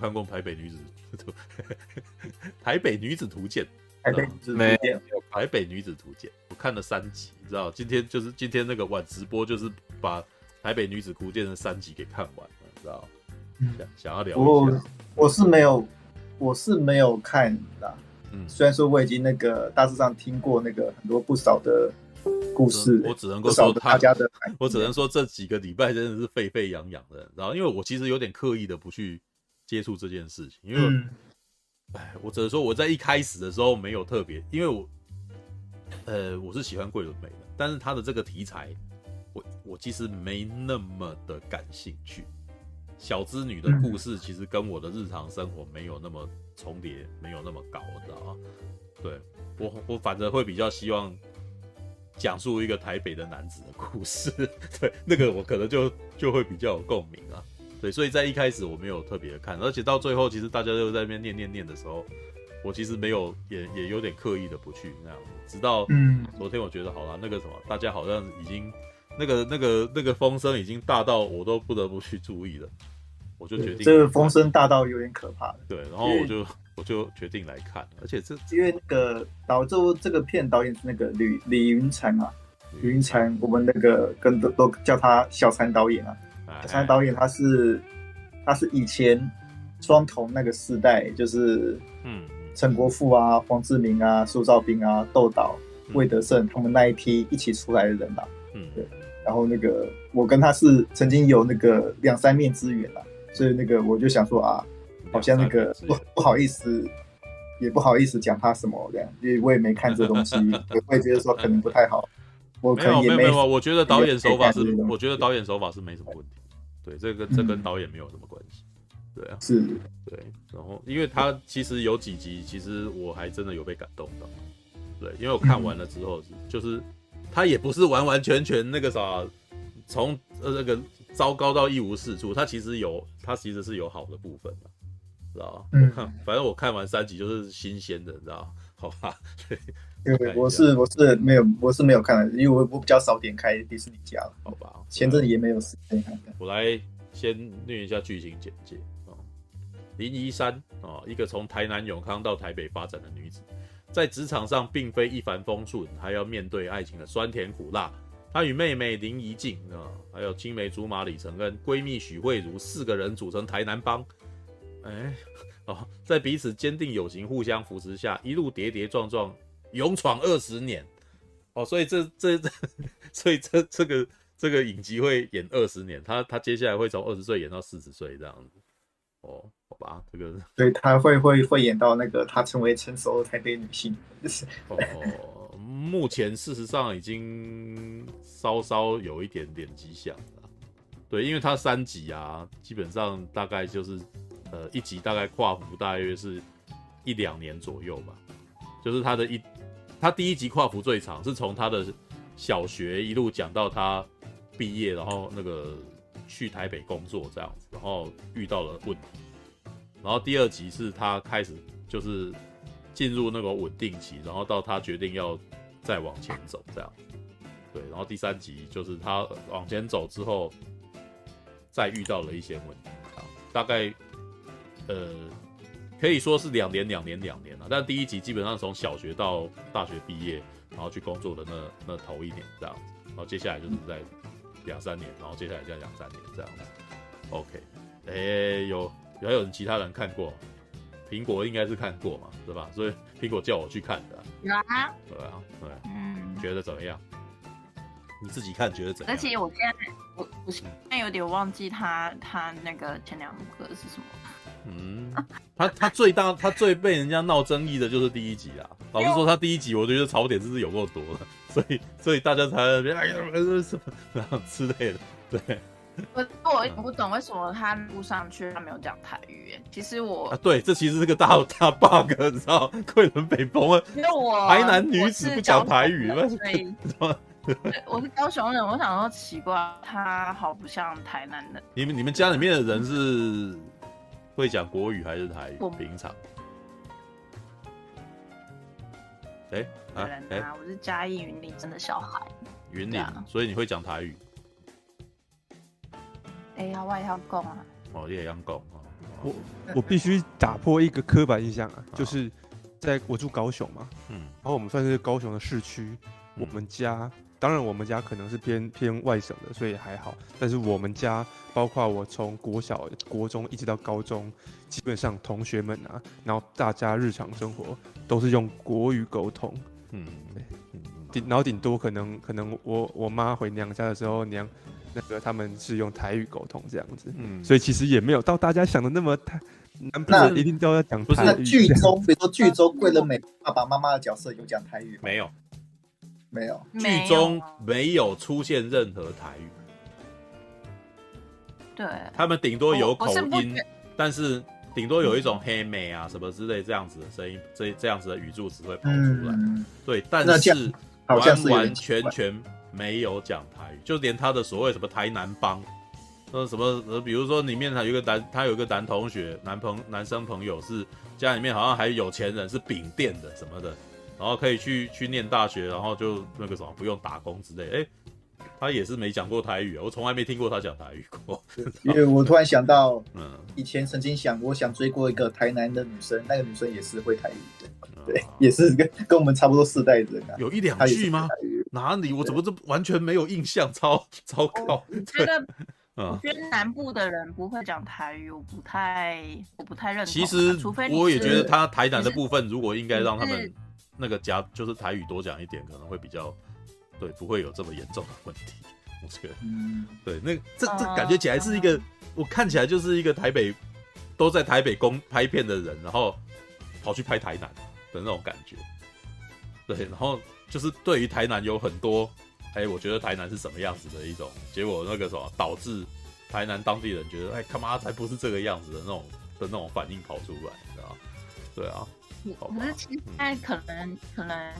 看过《台北女子》图？台北女子图鉴，台北女子图鉴，台北女子图鉴，我看了三集，你知道？今天就是今天那个晚直播，就是把台北女子图鉴的三集给看完了，你知道？嗯，想想要聊一下。我我是没有，我是没有看的。嗯，虽然说我已经那个大致上听过那个很多不少的故事，我只能够说他大家的，我只能说这几个礼拜真的是沸沸扬扬的，然后因为我其实有点刻意的不去接触这件事情，因为，哎、嗯，我只能说我在一开始的时候没有特别，因为我，呃，我是喜欢桂纶镁的，但是他的这个题材，我我其实没那么的感兴趣。小资女的故事其实跟我的日常生活没有那么重叠，没有那么高，知道吗？对，我，我反正会比较希望讲述一个台北的男子的故事，对，那个我可能就就会比较有共鸣啊。对，所以在一开始我没有特别的看，而且到最后其实大家都在那边念念念的时候，我其实没有也也有点刻意的不去那样子。直到嗯，昨天我觉得好了，那个什么，大家好像已经。那个、那个、那个风声已经大到我都不得不去注意了，我就决定这个风声大到有点可怕。对，然后我就我就决定来看，而且这因为那个导这这个片导演是那个李李云蝉啊，李云蝉，我们那个跟都都叫他小蝉导演啊。小蝉导演他是他是以前双瞳那个时代，就是嗯，陈国富啊、黄志明啊、苏兆斌啊、窦导、魏德胜他们那一批一起出来的人吧。嗯，对。然后那个我跟他是曾经有那个两三面之缘啦，所以那个我就想说啊，好像那个不不好意思，也不好意思讲他什么这样，因为我也没看这东西，我也觉得说可能不太好。我可能也没没有没有，我觉得导演手法是，我觉得导演手法是没什么问题。对，这个这跟导演没有什么关系。对啊，是，对。然后因为他其实有几集，其实我还真的有被感动到。对，因为我看完了之后，就是。他也不是完完全全那个啥，从呃那个糟糕到一无是处。他其实有，他其实是有好的部分的，知道吗？嗯，反正我看完三集就是新鲜的，你知道？好吧，对，对，我是我是没有我是没有看的，因为我我比较少点开迪士尼家了，好吧？前阵子也没有时间看。我来先念一下剧情简介啊，林怡珊啊，一个从台南永康到台北发展的女子。在职场上并非一帆风顺，还要面对爱情的酸甜苦辣。她与妹妹林怡静啊，还有青梅竹马李承恩、闺蜜许慧茹四个人组成台南帮。哎，哦，在彼此坚定友情、互相扶持下，一路跌跌撞撞，勇闯二十年。哦，所以这这这，所以这这个这个影集会演二十年，他他接下来会从二十岁演到四十岁这样子。哦，好吧，这个对，他会会会演到那个他成为成熟的台北女性，就是哦，目前事实上已经稍稍有一点点迹象了，对，因为他三集啊，基本上大概就是呃一集大概跨幅大约是一两年左右吧，就是他的一他第一集跨幅最长，是从他的小学一路讲到他毕业，然后那个。去台北工作这样子，然后遇到了问题，然后第二集是他开始就是进入那个稳定期，然后到他决定要再往前走这样，对，然后第三集就是他往前走之后，再遇到了一些问题啊，大概呃可以说是两年两年两年了，但第一集基本上从小学到大学毕业，然后去工作的那那头一年这样子，然后接下来就是在。两三年，然后接下来再两三年这样子，OK，哎、欸，有有还有人其他人看过，苹果应该是看过嘛，对吧？所以苹果叫我去看的，有啊，对啊，对，嗯，觉得怎么样？你自己看觉得怎样？而且我现在我我现在有点忘记他他那个前两个是什么，嗯，他他最大他最被人家闹争议的就是第一集啊，老实说他第一集我觉得槽点真是有够多的。所以，所以大家才哎呀，什么然后之类的。对，我我不懂为什么他录上去他没有讲台语。其实我啊，对，这其实是个大大 bug，你知道？桂纶镁崩了，因为我台南女子不讲台语，所以我是高雄人，我想说奇怪，他好不像台南人。你们你们家里面的人是会讲国语还是台语？平常。哎、欸、啊！哎、欸，我是嘉义云林镇的小孩。云林，所以你会讲台语？哎呀，我也要讲啊！哦，你也要讲啊！我我必须打破一个刻板印象啊，就是在我住高雄嘛，嗯，然后我们算是高雄的市区，我们家当然我们家可能是偏偏外省的，所以还好，但是我们家包括我从国小、国中一直到高中，基本上同学们啊，然后大家日常生活都是用国语沟通，嗯，对，顶然后顶多可能可能我我妈回娘家的时候娘。那个他们是用台语沟通这样子，嗯，所以其实也没有到大家想的那么太，那一定都要讲台语。那剧中，比如说剧中桂纶镁爸爸妈妈的角色有讲台语吗？没有，没有，剧中没有出现任何台语。对，他们顶多有口音，但是顶多有一种黑美啊什么之类这样子的声音，这这样子的语助词会跑出来。对，但是完完全全。没有讲台语，就连他的所谓什么台南帮，呃什么呃，比如说里面他有一个男，他有一个男同学，男朋男生朋友是家里面好像还有钱人，是饼店的什么的，然后可以去去念大学，然后就那个什么不用打工之类，哎，他也是没讲过台语啊，我从来没听过他讲台语过。因为我突然想到，嗯，以前曾经想我想追过一个台南的女生，那个女生也是会台语的，对，嗯、也是跟跟我们差不多世代的人啊，有一两句吗？哪里？我怎么这完全没有印象？超糟糕！我觉得，我觉得南部的人不会讲台语，我不太，我不太认同。其实，除非我也觉得他台南的部分，如果应该让他们那个夹，就是台语多讲一点，可能会比较对，不会有这么严重的问题。我觉得，对，那这这感觉起来是一个，我看起来就是一个台北都在台北公拍片的人，然后跑去拍台南的那种感觉。对，然后。就是对于台南有很多，哎，我觉得台南是什么样子的一种结果，那个什么导致台南当地人觉得，哎，他妈才不是这个样子的那种的那种反应跑出来，你知道吗？对啊，可是其实现在可能可能，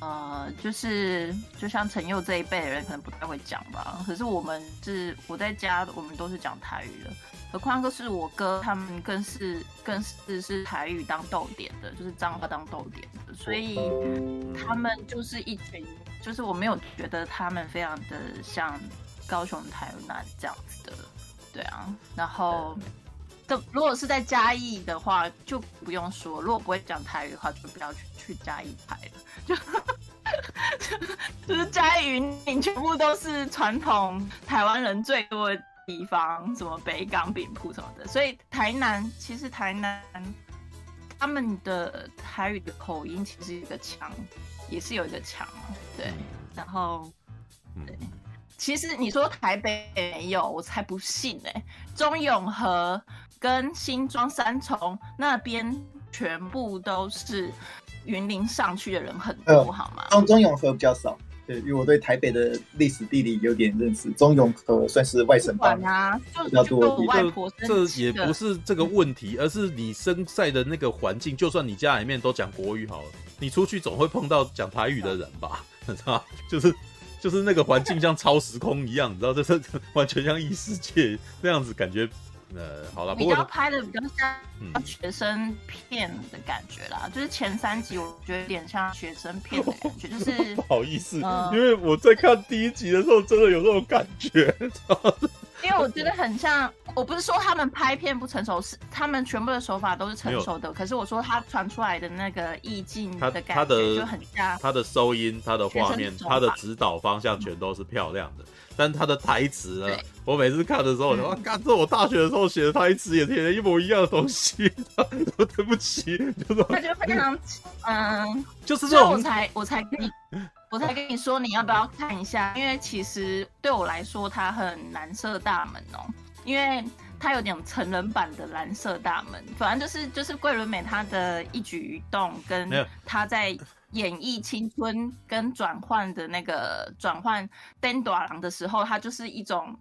呃，就是就像陈佑这一辈的人可能不太会讲吧。可是我们是我在家，我们都是讲台语的。何况就是我哥，他们更是更是是台语当逗点的，就是脏话当逗点的，所以他们就是一群，就是我没有觉得他们非常的像高雄台南这样子的，对啊。然后，的如果是在嘉义的话，就不用说，如果不会讲台语的话，就不要去去嘉义拍了，就 就是嘉义云林全部都是传统台湾人最多的。地方什么北港饼铺什么的，所以台南其实台南他们的台语的口音其实有一个腔，也是有一个腔，对。然后，对，其实你说台北没有，我才不信呢、欸。中永和跟新庄三重那边全部都是云林上去的人很多，好吗？中中永和比较少。对，因为我对台北的历史地理有点认识，中永和算是外省帮啊，比较多。外婆这也不是这个问题，而是你生在的那个环境，就算你家里面都讲国语好了，你出去总会碰到讲台语的人吧？你知道，就是就是那个环境像超时空一样，你知道，这是完全像异世界那样子感觉。呃，好了，比较拍的比较像学生片的感觉啦，嗯、就是前三集我觉得有点像学生片的感觉，就是不好意思，呃、因为我在看第一集的时候真的有这种感觉，因为我觉得很像，我不是说他们拍片不成熟，是他们全部的手法都是成熟的，可是我说他传出来的那个意境的感觉就很像，他的收音、他的画面、他的指导方向全都是漂亮的。嗯但他的台词呢？我每次看的时候，我说：“干、嗯，这我大学的时候写的台词也写的一模一样的东西。”说对不起，就说他就非常嗯，就是这种，我才我才跟你我才跟你说你要不要看一下，因为其实对我来说，它很蓝色大门哦，因为它有点成人版的蓝色大门。反正就是就是桂纶镁她的一举一动跟她在。演绎青春跟转换的那个转换登短郎的时候，他就是一种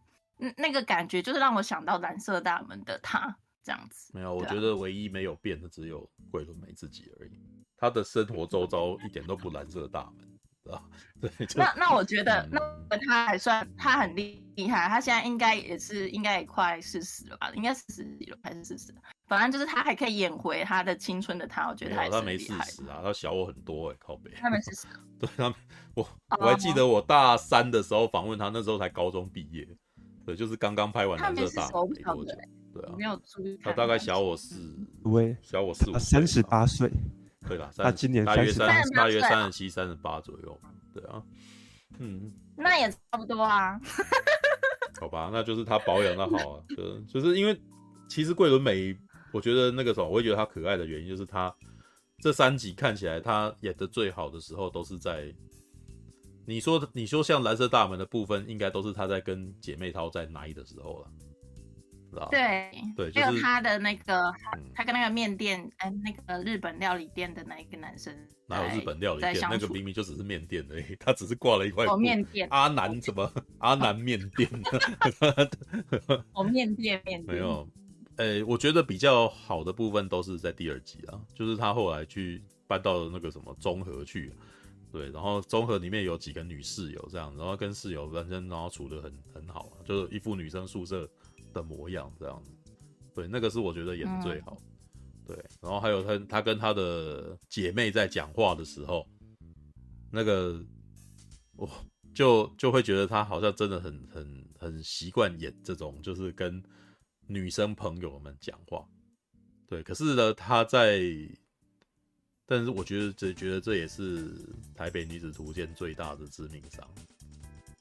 那个感觉，就是让我想到蓝色大门的他这样子。没有，我觉得唯一没有变的只有桂纶镁自己而已。他的生活周遭一点都不蓝色大门。啊，对，那那我觉得，嗯、那他还算他很厉厉害，他现在应该也是应该也快四十了吧？应该四十几了还是四十？反正就是他还可以演回他的青春的他，我觉得他还是。他没四十啊，他小我很多哎、欸，靠北。他没四十。对，他我我还记得我大三的时候访问他，那时候才高中毕业，对，就是刚刚拍完蓝色大门没多久。对啊，没有注意。他大概小我四，喂，小我四五，三十八岁，对啦，他今年大约三，大约三十七、三十八左右，对啊，嗯，那也差不多啊。好吧，那就是他保养的好啊，就就是因为其实桂纶镁，我觉得那个什么，我会觉得他可爱的原因就是他这三集看起来他演的最好的时候都是在。你说，你说像蓝色大门的部分，应该都是他在跟姐妹淘在奶的时候了，是吧？对对，就是、还有他的那个，他跟那个面店，哎、嗯，那个日本料理店的那一个男生，哪有日本料理店？那个明明就只是面店而已，他只是挂了一块。哦，面店。阿南什么？阿南面店？哦，面店，面店。没有，哎、欸，我觉得比较好的部分都是在第二集啊，就是他后来去搬到了那个什么综合去。对，然后综合里面有几个女室友这样，然后跟室友反正然后处的很很好，就是一副女生宿舍的模样这样子。对，那个是我觉得演的最好。对，然后还有他他跟他的姐妹在讲话的时候，那个我就就会觉得他好像真的很很很习惯演这种，就是跟女生朋友们讲话。对，可是呢，他在。但是我觉得这觉得这也是台北女子图鉴最大的致命伤，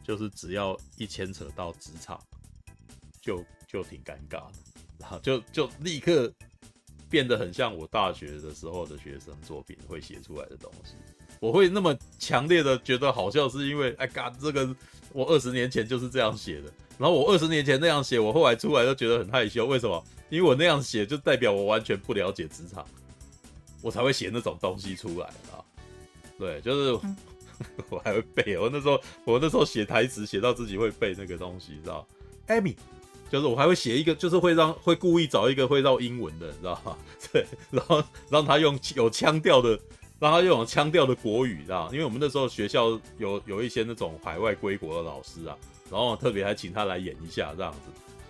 就是只要一牵扯到职场，就就挺尴尬的，然后就就立刻变得很像我大学的时候的学生作品会写出来的东西。我会那么强烈的觉得好笑，是因为哎嘎，这个我二十年前就是这样写的，然后我二十年前那样写，我后来出来都觉得很害羞。为什么？因为我那样写就代表我完全不了解职场。我才会写那种东西出来啊！对，就是我 还会背。我那时候，我那时候写台词写到自己会背那个东西，知道？Amy，就是我还会写一个，就是会让会故意找一个会绕英文的，你知道吗？对，然后让他用有腔调的，让他用有腔调的国语，知道？因为我们那时候学校有有一些那种海外归国的老师啊，然后特别还请他来演一下这样子。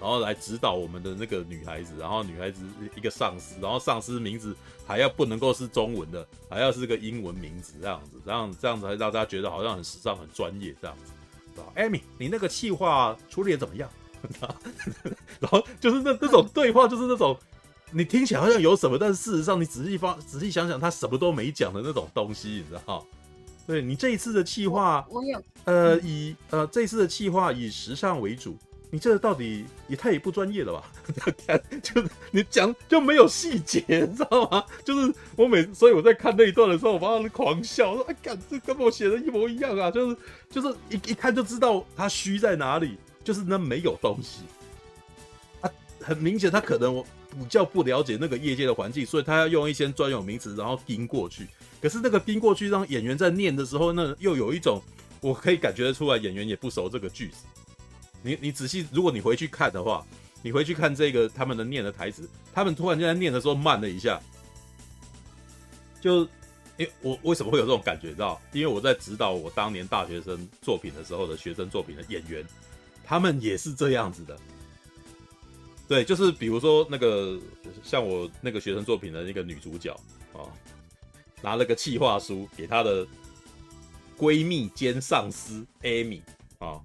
然后来指导我们的那个女孩子，然后女孩子一个上司，然后上司名字还要不能够是中文的，还要是个英文名字这样子，这样这样子还让大家觉得好像很时尚、很专业这样子。Amy，你那个气话处理的怎么样？然后就是那那种对话，就是那种你听起来好像有什么，但是事实上你仔细发仔细想想，他什么都没讲的那种东西，你知道？对，你这一次的计划，我有呃以呃这一次的计划以时尚为主。你这到底也太不专业了吧？就是你讲就没有细节，你知道吗？就是我每所以我在看那一段的时候，我妈狂笑，说：“哎，干这跟我写的一模一样啊！”就是就是一一看就知道他虚在哪里，就是那没有东西啊，很明显他可能我比较不了解那个业界的环境，所以他要用一些专有名词，然后盯过去。可是那个盯过去，让演员在念的时候，那又有一种我可以感觉得出来，演员也不熟这个句子。你你仔细，如果你回去看的话，你回去看这个他们的念的台词，他们突然间在念的时候慢了一下，就，因为我为什么会有这种感觉？到？因为我在指导我当年大学生作品的时候的学生作品的演员，他们也是这样子的。对，就是比如说那个像我那个学生作品的那个女主角啊，拿了个企划书给她的闺蜜兼上司 Amy 啊。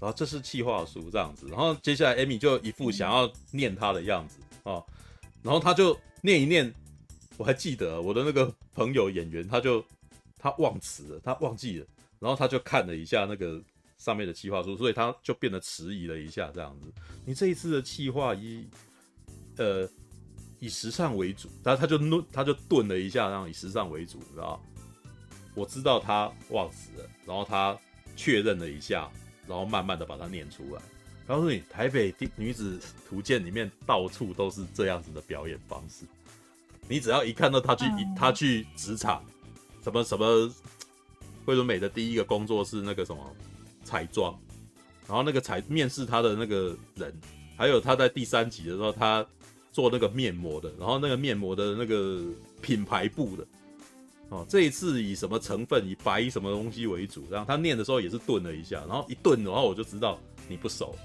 然后这是企划书这样子，然后接下来 Amy 就一副想要念她的样子啊，然后他就念一念，我还记得我的那个朋友演员，他就他忘词了，他忘记了，然后他就看了一下那个上面的企划书，所以他就变得迟疑了一下这样子。你这一次的企划以呃以时尚为主，然后他就顿他就顿了一下，然后以时尚为主，知道？我知道他忘词了，然后他确认了一下。然后慢慢的把它念出来，告诉你，台北女子图鉴里面到处都是这样子的表演方式。你只要一看到他去，他去职场，什么什么，惠伦美的第一个工作是那个什么彩妆，然后那个彩面试他的那个人，还有他在第三集的时候，他做那个面膜的，然后那个面膜的那个品牌部的。哦，这一次以什么成分，以白什么东西为主？然后他念的时候也是顿了一下，然后一顿，然后我就知道你不熟，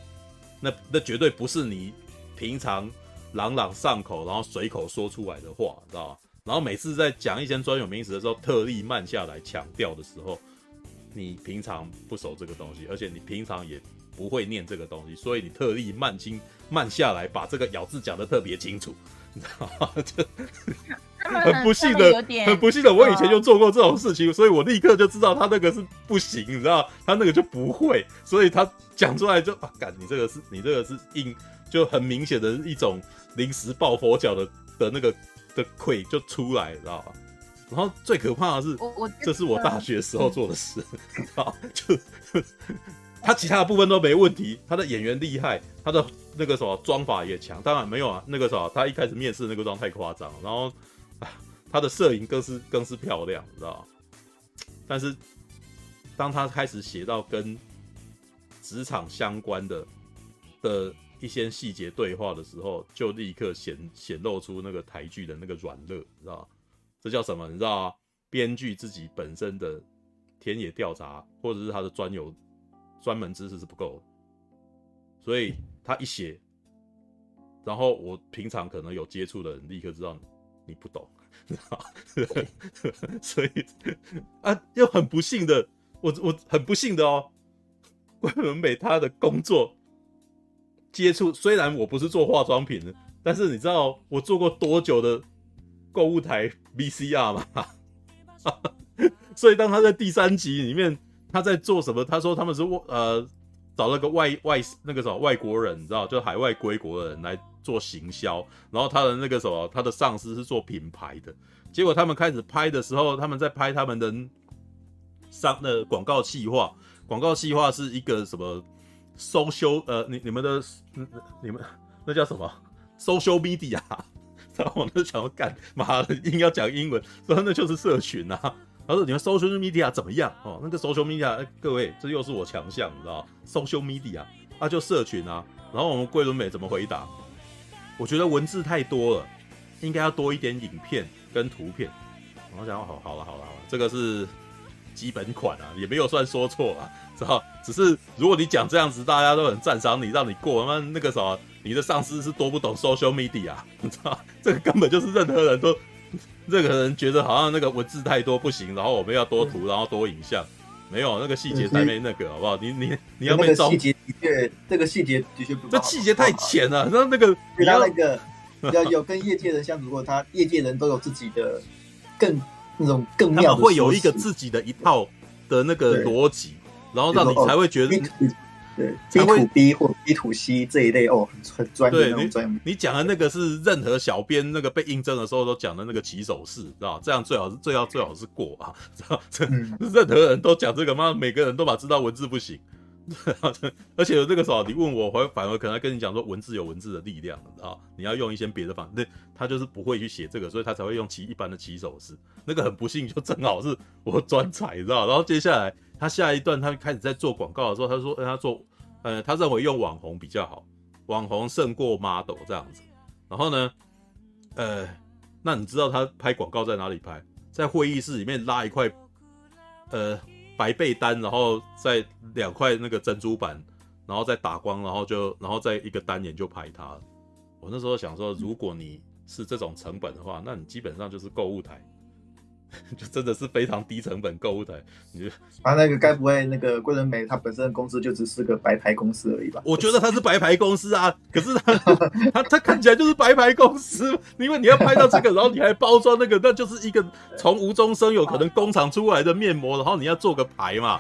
那那绝对不是你平常朗朗上口，然后随口说出来的话，知道吧？然后每次在讲一些专有名词的时候，特地慢下来强调的时候，你平常不熟这个东西，而且你平常也不会念这个东西，所以你特地慢清慢下来，把这个咬字讲得特别清楚，你知道吗？就很不幸的，很不幸的，我以前就做过这种事情，所以我立刻就知道他那个是不行，你知道，他那个就不会，所以他讲出来就啊，干，你这个是你这个是硬，就很明显的一种临时抱佛脚的的那个的愧就出来，知道吧？然后最可怕的是，这是我大学时候做的事，啊，就 他其他的部分都没问题，他的演员厉害，他的那个什么妆法也强，当然没有啊，那个什么他一开始面试那个妆太夸张，然后。他的摄影更是更是漂亮，你知道？但是当他开始写到跟职场相关的的一些细节对话的时候，就立刻显显露出那个台剧的那个软肋，你知道？这叫什么？你知道啊？编剧自己本身的田野调查或者是他的专有专门知识是不够的，所以他一写，然后我平常可能有接触的人立刻知道你，你不懂。所以啊，又很不幸的，我我很不幸的哦。桂纶镁他的工作接触，虽然我不是做化妆品的，但是你知道我做过多久的购物台 VCR 吗？所以当他在第三集里面他在做什么？他说他们是呃找了个外外那个什么外国人，你知道，就海外归国的人来。做行销，然后他的那个什么，他的上司是做品牌的，结果他们开始拍的时候，他们在拍他们的上的广告计划，广告计划是一个什么 social 呃，你你们的你们那叫什么 social media，然后我就想要干妈的硬要讲英文，说那就是社群啊，他说你们 social media 怎么样哦？那个 social media，各位这又是我强项，你知道 social media 啊就社群啊，然后我们桂纶镁怎么回答？我觉得文字太多了，应该要多一点影片跟图片。我想，好，好了，好了，好了，这个是基本款啊，也没有算说错啊，知道？只是如果你讲这样子，大家都很赞赏你，让你过，那那个什么，你的上司是多不懂 social media，你知道？这个根本就是任何人都，任何人觉得好像那个文字太多不行，然后我们要多图，然后多影像。没有那个细节才没那个，好不好？你你你要被招。细节的确，这个细节的确不。这细节太浅了，然后那个你要那个 要有跟业界人相处过，他业界人都有自己的更那种更妙的，会有一个自己的一套的那个逻辑，然后让你才会觉得。对，B to B 或 B to C 这一类哦，很很专业的那种专业。你讲的那个是任何小编那个被应征的时候都讲的那个起手式，知道这样最好是最好最好是过啊，知道这、嗯、任何人都讲这个妈？每个人都把知道文字不行，而且有这个时候你问我，反而可能跟你讲说文字有文字的力量，知道你要用一些别的方式，那他就是不会去写这个，所以他才会用其一般的起手式。那个很不幸，就正好是我专才，知道？然后接下来他下一段他开始在做广告的时候，他说他做。呃，他认为用网红比较好，网红胜过 model 这样子。然后呢，呃，那你知道他拍广告在哪里拍？在会议室里面拉一块呃白被单，然后再两块那个珍珠板，然后再打光，然后就然后再一个单眼就拍他。我那时候想说，如果你是这种成本的话，那你基本上就是购物台。就真的是非常低成本购物台，你就啊，那个该不会那个桂纶镁他本身的公司就只是个白牌公司而已吧？我觉得他是白牌公司啊，可是他他他看起来就是白牌公司，因为你要拍到这个，然后你还包装那个，那就是一个从无中生有可能工厂出来的面膜，然后你要做个牌嘛，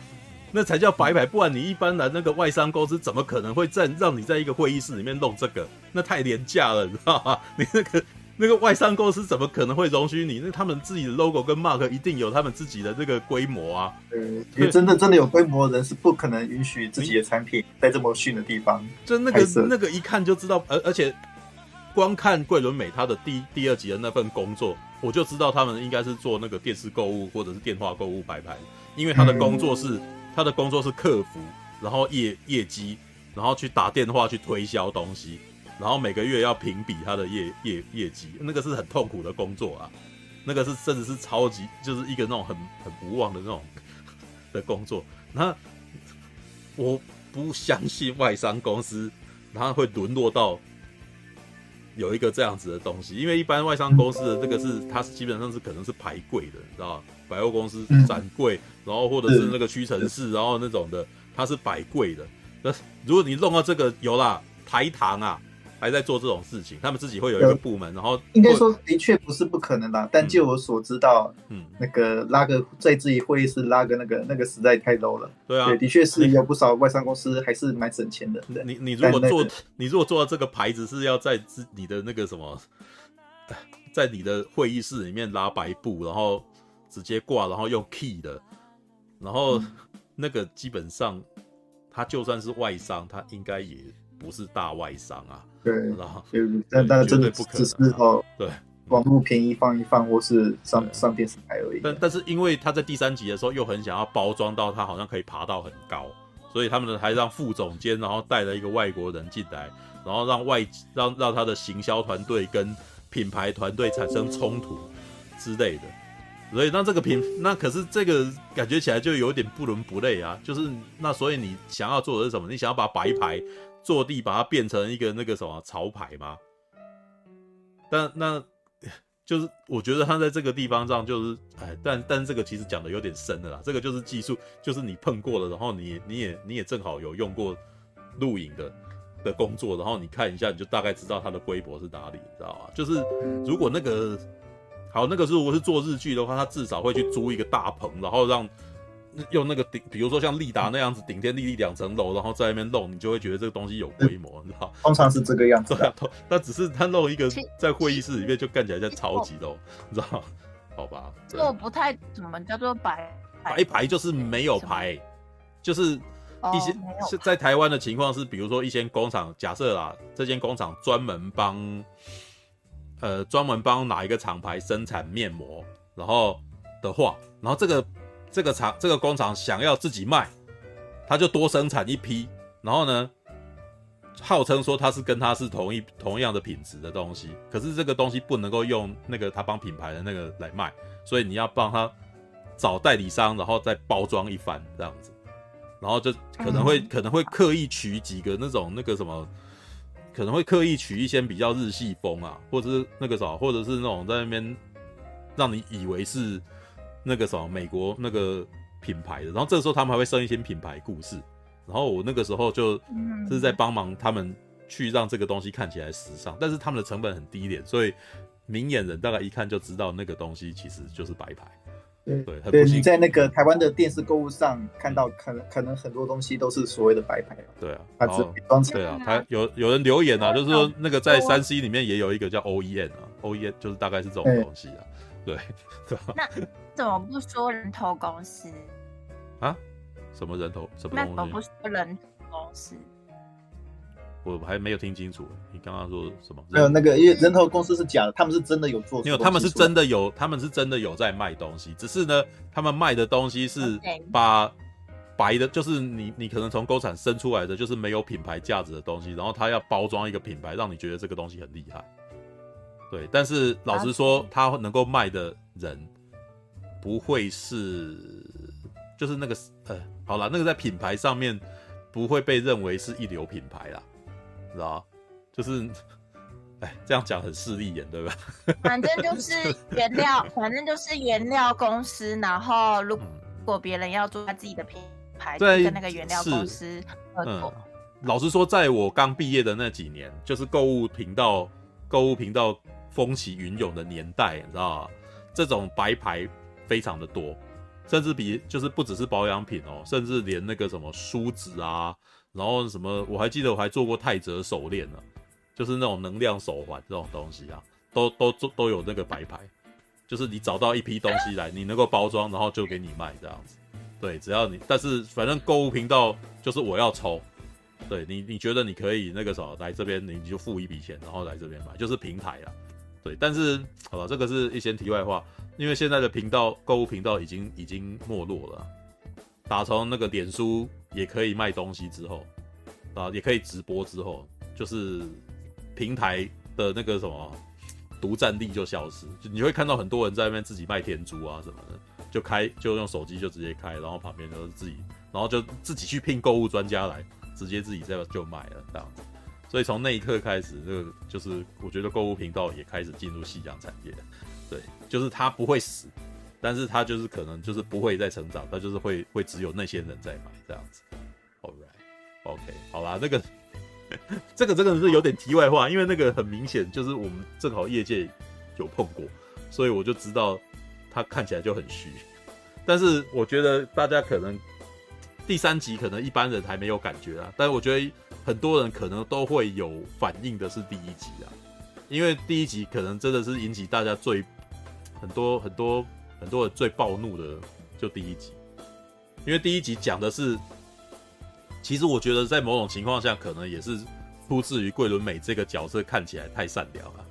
那才叫白牌，不然你一般的那个外商公司怎么可能会在让你在一个会议室里面弄这个？那太廉价了，你知道吗？你那个。那个外商公司怎么可能会容许你？那他们自己的 logo 跟 mark 一定有他们自己的这个规模啊。对，真的真的有规模的人是不可能允许自己的产品在这么逊的地方。就那个那个一看就知道，而而且光看桂纶镁他的第第二集的那份工作，我就知道他们应该是做那个电视购物或者是电话购物摆盘，因为他的工作是、嗯、他的工作是客服，然后业业绩，然后去打电话去推销东西。然后每个月要评比他的业业业绩，那个是很痛苦的工作啊，那个是甚至是超级就是一个那种很很无望的那种 的工作。那我不相信外商公司他会沦落到有一个这样子的东西，因为一般外商公司的这个是它基本上是可能是排柜的，你知道吧？百货公司展柜，然后或者是那个屈臣氏，然后那种的它是摆柜的。那如果你弄到这个有啦，台糖啊。还在做这种事情，他们自己会有一个部门，然后应该说的确不是不可能啦，但就我所知道，嗯，那个拉个在自己会议室拉个那个那个实在太 low 了。对啊，对，的确是有不少外商公司还是蛮省钱的。你你如果做你如果做到这个牌子是要在自你的那个什么，在你的会议室里面拉白布，然后直接挂，然后用 key 的，然后 那个基本上他就算是外商，他应该也不是大外商啊。对，但但真的不可能，只是哦，对，网络便宜放一放，或是上上电视台而已。但但是因为他在第三集的时候又很想要包装到他好像可以爬到很高，所以他们呢还让副总监然后带了一个外国人进来，然后让外让让他的行销团队跟品牌团队产生冲突之类的。所以那这个品那可是这个感觉起来就有点不伦不类啊，就是那所以你想要做的是什么？你想要把白牌。坐地把它变成一个那个什么潮牌吗？但那就是我觉得他在这个地方上就是哎，但但这个其实讲的有点深的啦。这个就是技术，就是你碰过了，然后你你也你也正好有用过录影的的工作，然后你看一下，你就大概知道它的规模是哪里，你知道吗？就是如果那个好，那个如果是做日剧的话，他至少会去租一个大棚，然后让。用那个顶，比如说像利达那样子顶天立地两层楼，然后在那边弄，你就会觉得这个东西有规模，你知道？通常是这个样子。对啊，那只是他弄一个在会议室里面，就看起来像超级楼，你知道？好吧。这我不太怎么叫做白白牌，就是没有牌，就是一些是在台湾的情况是，比如说一间工厂，假设啦，这间工厂专门帮呃专门帮哪一个厂牌生产面膜，然后的话，然后这个。这个厂这个工厂想要自己卖，他就多生产一批，然后呢，号称说他是跟他是同一同样的品质的东西，可是这个东西不能够用那个他帮品牌的那个来卖，所以你要帮他找代理商，然后再包装一番这样子，然后就可能会可能会刻意取几个那种那个什么，可能会刻意取一些比较日系风啊，或者是那个啥，或者是那种在那边让你以为是。那个什么美国那个品牌的，然后这个时候他们还会生一些品牌故事，然后我那个时候就是在帮忙他们去让这个东西看起来时尚，但是他们的成本很低廉，所以明眼人大概一看就知道那个东西其实就是白牌。对对，对，你在那个台湾的电视购物上看到，可能可能很多东西都是所谓的白牌。对啊，它只比装对啊，他有有人留言啊，就是说那个在三 C 里面也有一个叫 OEM 啊，OEM 就是大概是这种东西啊。对，对吧？那怎么不说人头公司啊？什么人头？什么？那怎么不说人头公司？我还没有听清楚，你刚刚说什么？没有那个，因为人头公司是假的，他们是真的有做。没有，他们是真的有，他们是真的有在卖东西，只是呢，他们卖的东西是把白的，就是你你可能从工厂生出来的，就是没有品牌价值的东西，然后他要包装一个品牌，让你觉得这个东西很厉害。对，但是老实说，他能够卖的人不会是，就是那个呃，好了，那个在品牌上面不会被认为是一流品牌啦，知道？就是，哎，这样讲很势利眼，对吧？反正就是 原料，反正就是原料公司，然后如果别人要做他自己的品牌，对，跟那个原料公司合作。嗯，老实说，在我刚毕业的那几年，就是购物频道，购物频道。风起云涌的年代，你知道吗？这种白牌非常的多，甚至比就是不只是保养品哦，甚至连那个什么梳子啊，然后什么，我还记得我还做过泰泽手链呢，就是那种能量手环这种东西啊，都都都都有那个白牌，就是你找到一批东西来，你能够包装，然后就给你卖这样子。对，只要你，但是反正购物频道就是我要抽，对你你觉得你可以那个什么来这边，你就付一笔钱，然后来这边买，就是平台啊。对，但是好吧，这个是一些题外话，因为现在的频道购物频道已经已经没落了，打从那个脸书也可以卖东西之后，啊，也可以直播之后，就是平台的那个什么独占力就消失，就你会看到很多人在那边自己卖天珠啊什么的，就开就用手机就直接开，然后旁边都是自己，然后就自己去聘购物专家来，直接自己在就卖了这样。所以从那一刻开始，这个就是我觉得购物频道也开始进入夕阳产业。对，就是它不会死，但是它就是可能就是不会再成长，它就是会会只有那些人在买这样子。All right，OK，好啦，那个这个真的是有点题外话，因为那个很明显就是我们正好业界有碰过，所以我就知道他看起来就很虚。但是我觉得大家可能第三集可能一般人还没有感觉啊，但是我觉得很多人可能都会有反应的是第一集啊，因为第一集可能真的是引起大家最很多很多很多人最暴怒的就第一集，因为第一集讲的是，其实我觉得在某种情况下可能也是出自于桂纶镁这个角色看起来太善良了，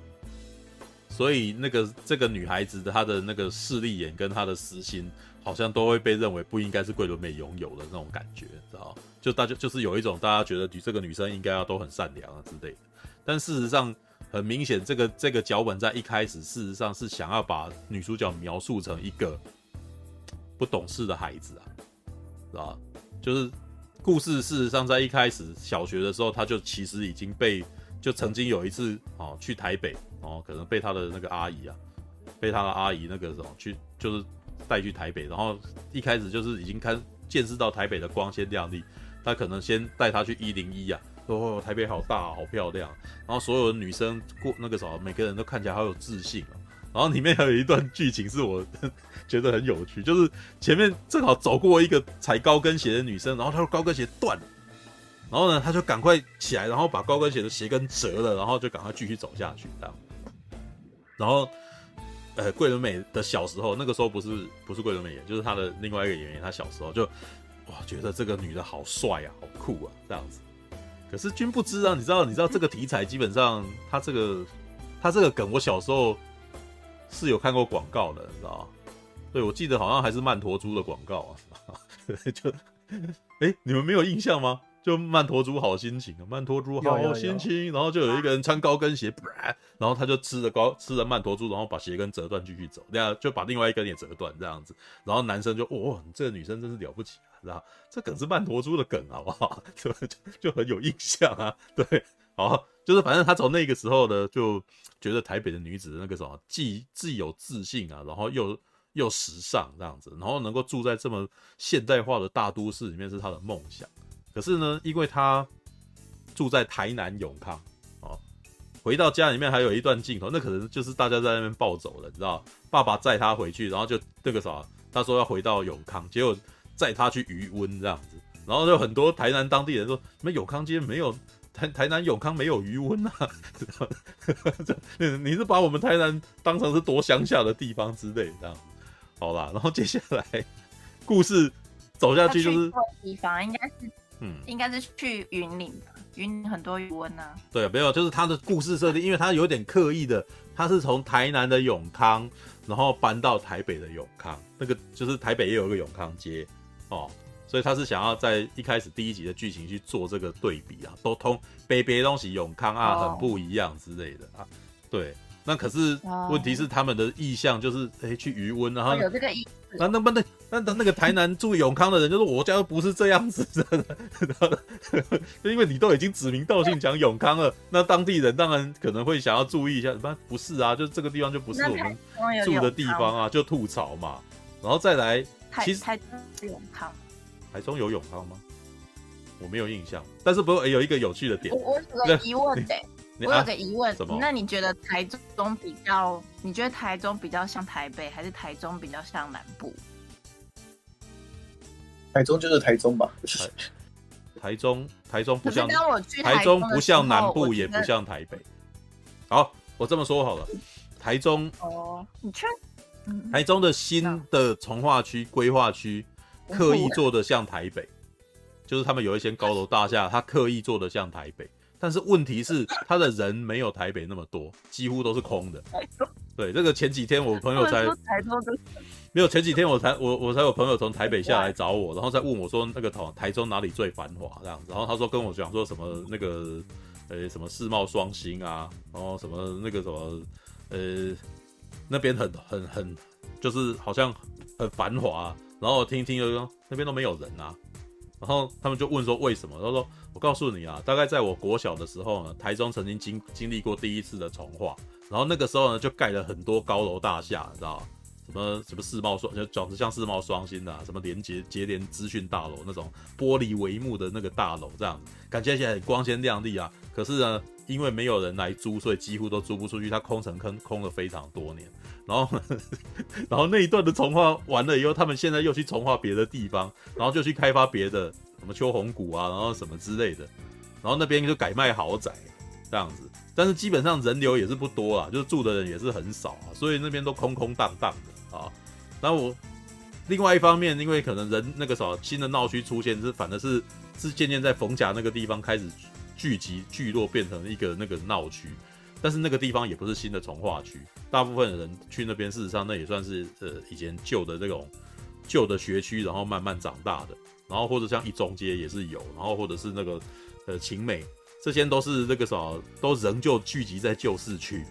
所以那个这个女孩子的她的那个势利眼跟她的私心。好像都会被认为不应该是桂纶镁拥有的那种感觉，知道？就大家就是有一种大家觉得女这个女生应该要都很善良啊之类的。但事实上，很明显，这个这个脚本在一开始事实上是想要把女主角描述成一个不懂事的孩子啊，知道？就是故事事实上在一开始小学的时候，他就其实已经被就曾经有一次哦去台北哦，可能被他的那个阿姨啊，被他的阿姨那个什么去就是。带去台北，然后一开始就是已经看见识到台北的光鲜亮丽，他可能先带他去一零一啊，说哦台北好大好漂亮，然后所有的女生过那个时候每个人都看起来好有自信啊，然后里面还有一段剧情是我觉得很有趣，就是前面正好走过一个踩高跟鞋的女生，然后她的高跟鞋断，然后呢她就赶快起来，然后把高跟鞋的鞋跟折了，然后就赶快继续走下去这样，然后。呃，桂纶镁的小时候，那个时候不是不是桂纶镁演，就是他的另外一个演员，他小时候就哇觉得这个女的好帅啊，好酷啊，这样子。可是君不知啊，你知道你知道这个题材基本上他这个他这个梗，我小时候是有看过广告的，你知道？对，我记得好像还是曼陀珠的广告啊，就哎、你们没有印象吗？就曼陀珠好心情啊，曼陀珠好心情，然后就有一个人穿高跟鞋，然后他就吃着高吃着曼陀珠，然后把鞋跟折断继续走，这样就把另外一根也折断这样子，然后男生就哦，你这个女生真是了不起啊，知道这梗是曼陀珠的梗好不好？就 就很有印象啊，对，好，就是反正他从那个时候呢，就觉得台北的女子的那个什么，既既有自信啊，然后又又时尚这样子，然后能够住在这么现代化的大都市里面是他的梦想。可是呢，因为他住在台南永康哦，回到家里面还有一段镜头，那可能就是大家在那边暴走了，你知道？爸爸载他回去，然后就那个啥，他说要回到永康，结果载他去鱼塭这样子，然后就很多台南当地人说，什么永康街没有台台南永康没有鱼塭啊？你是把我们台南当成是多乡下的地方之类这样？好啦，然后接下来故事走下去就是地方应该是。嗯，应该是去云岭吧，云林很多余温啊。对，没有，就是他的故事设定，因为他有点刻意的，他是从台南的永康，然后搬到台北的永康，那个就是台北也有一个永康街哦，所以他是想要在一开始第一集的剧情去做这个对比啊，都通北北东西永康啊，很不一样之类的啊，对。那可是问题是他们的意向就是哎、欸、去余温，然后、哦、有这个意思。那那不那那那个台南住永康的人就说我家不是这样子的，因为你都已经指名道姓讲永康了，那当地人当然可能会想要注意一下，不不是啊，就是这个地方就不是我们住的地方啊，就吐槽嘛。然后再来，其实台中永康，台中有永康吗？我没有印象，但是不过有一个有趣的点，我我有个疑问的、欸。我有个疑问，啊、那你觉得台中比较？你觉得台中比较像台北，还是台中比较像南部？台中就是台中吧。台中，台中不像。当我去台中不像南部，也不像台北。好，我这么说好了，台中哦，你去。台中的新的从化区规划区，刻意做的像台北，就是他们有一些高楼大厦，他刻意做的像台北。但是问题是，他的人没有台北那么多，几乎都是空的。对，这个前几天我朋友才没有，前几天我才我我才有朋友从台北下来找我，然后再问我说那个台台中哪里最繁华这样子，然后他说跟我讲说什么那个呃什么世贸双星啊，然后什么那个什么呃那边很很很就是好像很繁华，然后我听一听就说那边都没有人啊。然后他们就问说为什么？他说：“我告诉你啊，大概在我国小的时候呢，台中曾经经经历过第一次的重化，然后那个时候呢就盖了很多高楼大厦，你知道？什么什么世贸双，就长得像世贸双星的、啊，什么连接节联资讯大楼那种玻璃帷幕的那个大楼，这样感觉起来很光鲜亮丽啊。可是呢，因为没有人来租，所以几乎都租不出去，它空成坑，空了非常多年。然后，然后那一段的重划完了以后，他们现在又去重划别的地方，然后就去开发别的什么秋红谷啊，然后什么之类的，然后那边就改卖豪宅这样子。但是基本上人流也是不多啊，就是住的人也是很少啊，所以那边都空空荡荡的啊。然后我另外一方面，因为可能人那个什么新的闹区出现，是反正是是渐渐在逢甲那个地方开始聚集聚落，变成一个那个闹区。但是那个地方也不是新的从化区，大部分人去那边，事实上那也算是呃以前旧的这种旧的学区，然后慢慢长大的。然后或者像一中街也是有，然后或者是那个呃晴美。这些都是那个啥，都仍旧聚集在旧市区。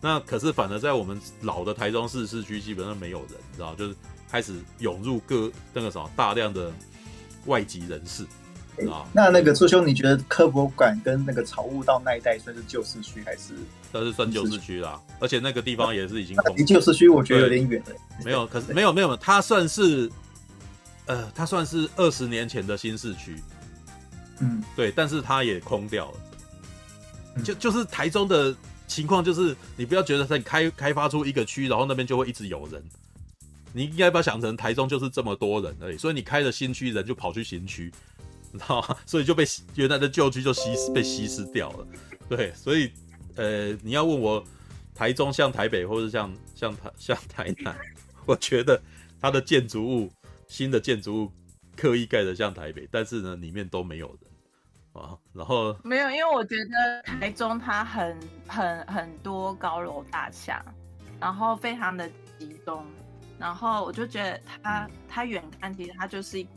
那可是反而在我们老的台中市市区，基本上没有人，你知道，就是开始涌入各那个啥大量的外籍人士啊。那那个初兄，你觉得科博馆跟那个草悟道那一带算是旧市区还是？那是算旧市区啦，而且那个地方也是已经离旧市区，我觉得有点远了。没有，可是没有没有，它算是呃，它算是二十年前的新市区。嗯，对，但是它也空掉了，就就是台中的情况，就是你不要觉得在开开发出一个区，然后那边就会一直有人，你应该不要想成台中就是这么多人而已，所以你开了新区，人就跑去新区，你知道吗？所以就被原来的旧区就稀释被稀释掉了，对，所以呃，你要问我台中像台北，或者像像台像台南，我觉得它的建筑物，新的建筑物刻意盖的像台北，但是呢，里面都没有人。啊，然后没有，因为我觉得台中它很很很多高楼大厦，然后非常的集中，然后我就觉得它它远看其实它就是一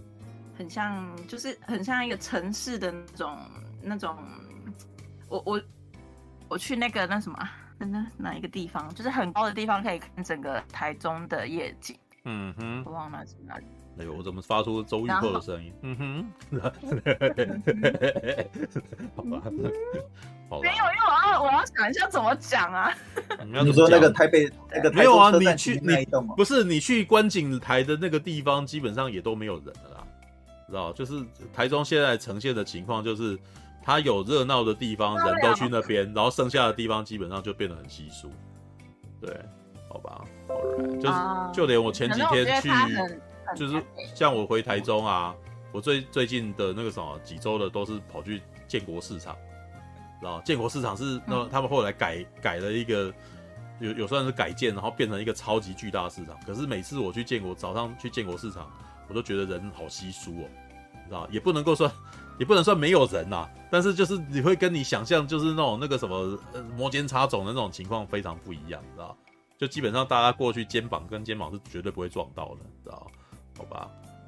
很像，就是很像一个城市的那种那种，我我我去那个那什么，那那哪一个地方，就是很高的地方可以看整个台中的夜景，嗯哼，我忘了是哪里。哎呦，我怎么发出周玉蔻的声音？嗯哼，好吧，好吧。没有，因为我要我要想一下怎么讲啊。你说那个台北那个没有啊？你去你不是你去观景台的那个地方，基本上也都没有人了啦，知道？就是台中现在呈现的情况，就是它有热闹的地方，人都去那边，然后剩下的地方基本上就变得很稀疏。对，好吧，Alright，就是就连我前几天去。就是像我回台中啊，我最最近的那个什么几周的都是跑去建国市场，然后建国市场是那他们后来改改了一个有有算是改建，然后变成一个超级巨大的市场。可是每次我去建国早上去建国市场，我都觉得人好稀疏哦，道也不能够算 也不能算没有人呐，但是就是你会跟你想象就是那种那个什么摩肩擦踵的那种情况非常不一样，知道就基本上大家过去肩膀跟肩膀是绝对不会撞到的，知道好吧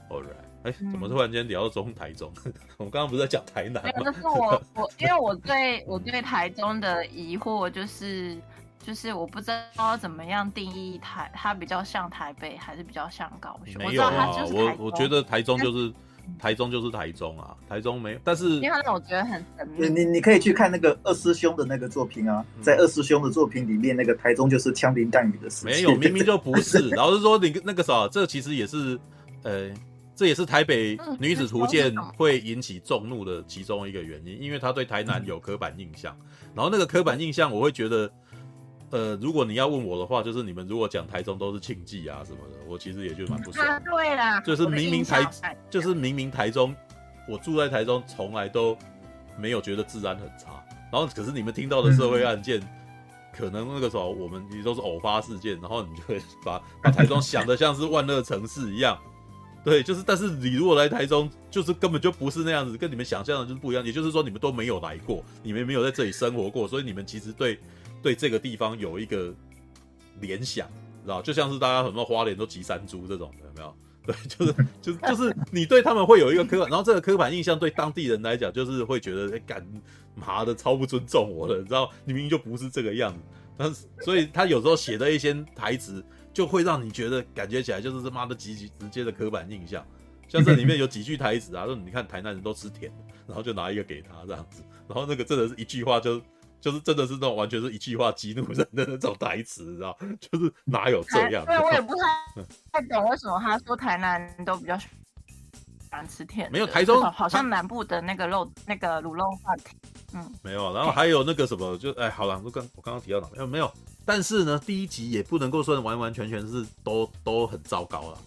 ，All right，哎、欸，怎么突然间聊到中台中？嗯、我们刚刚不是在讲台南吗？没有，就是我 我，因为我对我对台中的疑惑就是就是我不知道怎么样定义台，它比较像台北还是比较像高雄？没有啊，我我觉得台中就是台中就是台中啊，台中没有，但是因为我觉得很神秘。你你可以去看那个二师兄的那个作品啊，在二师兄的作品里面，那个台中就是枪林弹雨的事情。没有，明明就不是。老实说，你那个啥，这其实也是。呃，这也是台北女子图鉴会引起众怒的其中一个原因，因为他对台南有刻板印象。然后那个刻板印象，我会觉得，呃，如果你要问我的话，就是你们如果讲台中都是庆记啊什么的，我其实也就蛮不爽。对啦，就是明明台，就是明明台中，我住在台中，从来都没有觉得治安很差。然后可是你们听到的社会案件，可能那个时候我们也都是偶发事件，然后你就会把把台中想得像是万恶城市一样。对，就是，但是你如果来台中，就是根本就不是那样子，跟你们想象的就是不一样。也就是说，你们都没有来过，你们没有在这里生活过，所以你们其实对对这个地方有一个联想，知道？就像是大家很多花莲都集山猪这种的，有没有？对，就是就是就是你对他们会有一个刻板，然后这个刻板印象对当地人来讲，就是会觉得哎，干嘛的超不尊重我的，你知道？你明明就不是这个样子，但是所以他有时候写的一些台词。就会让你觉得感觉起来就是他妈的极其直接的刻板印象，像这里面有几句台词啊，说你看台南人都吃甜，然后就拿一个给他这样子，然后那个真的是一句话就就是真的是那种完全是一句话激怒人的那种台词，你知道？就是哪有这样？对，我也不太太懂为什么他说台南都比较喜欢吃甜。没有台中好像南部的那个肉那个卤肉饭。嗯，没有。然后还有那个什么，就哎，好了，我刚我刚刚提到哪？没有没有。但是呢，第一集也不能够算完完全全是都都很糟糕了。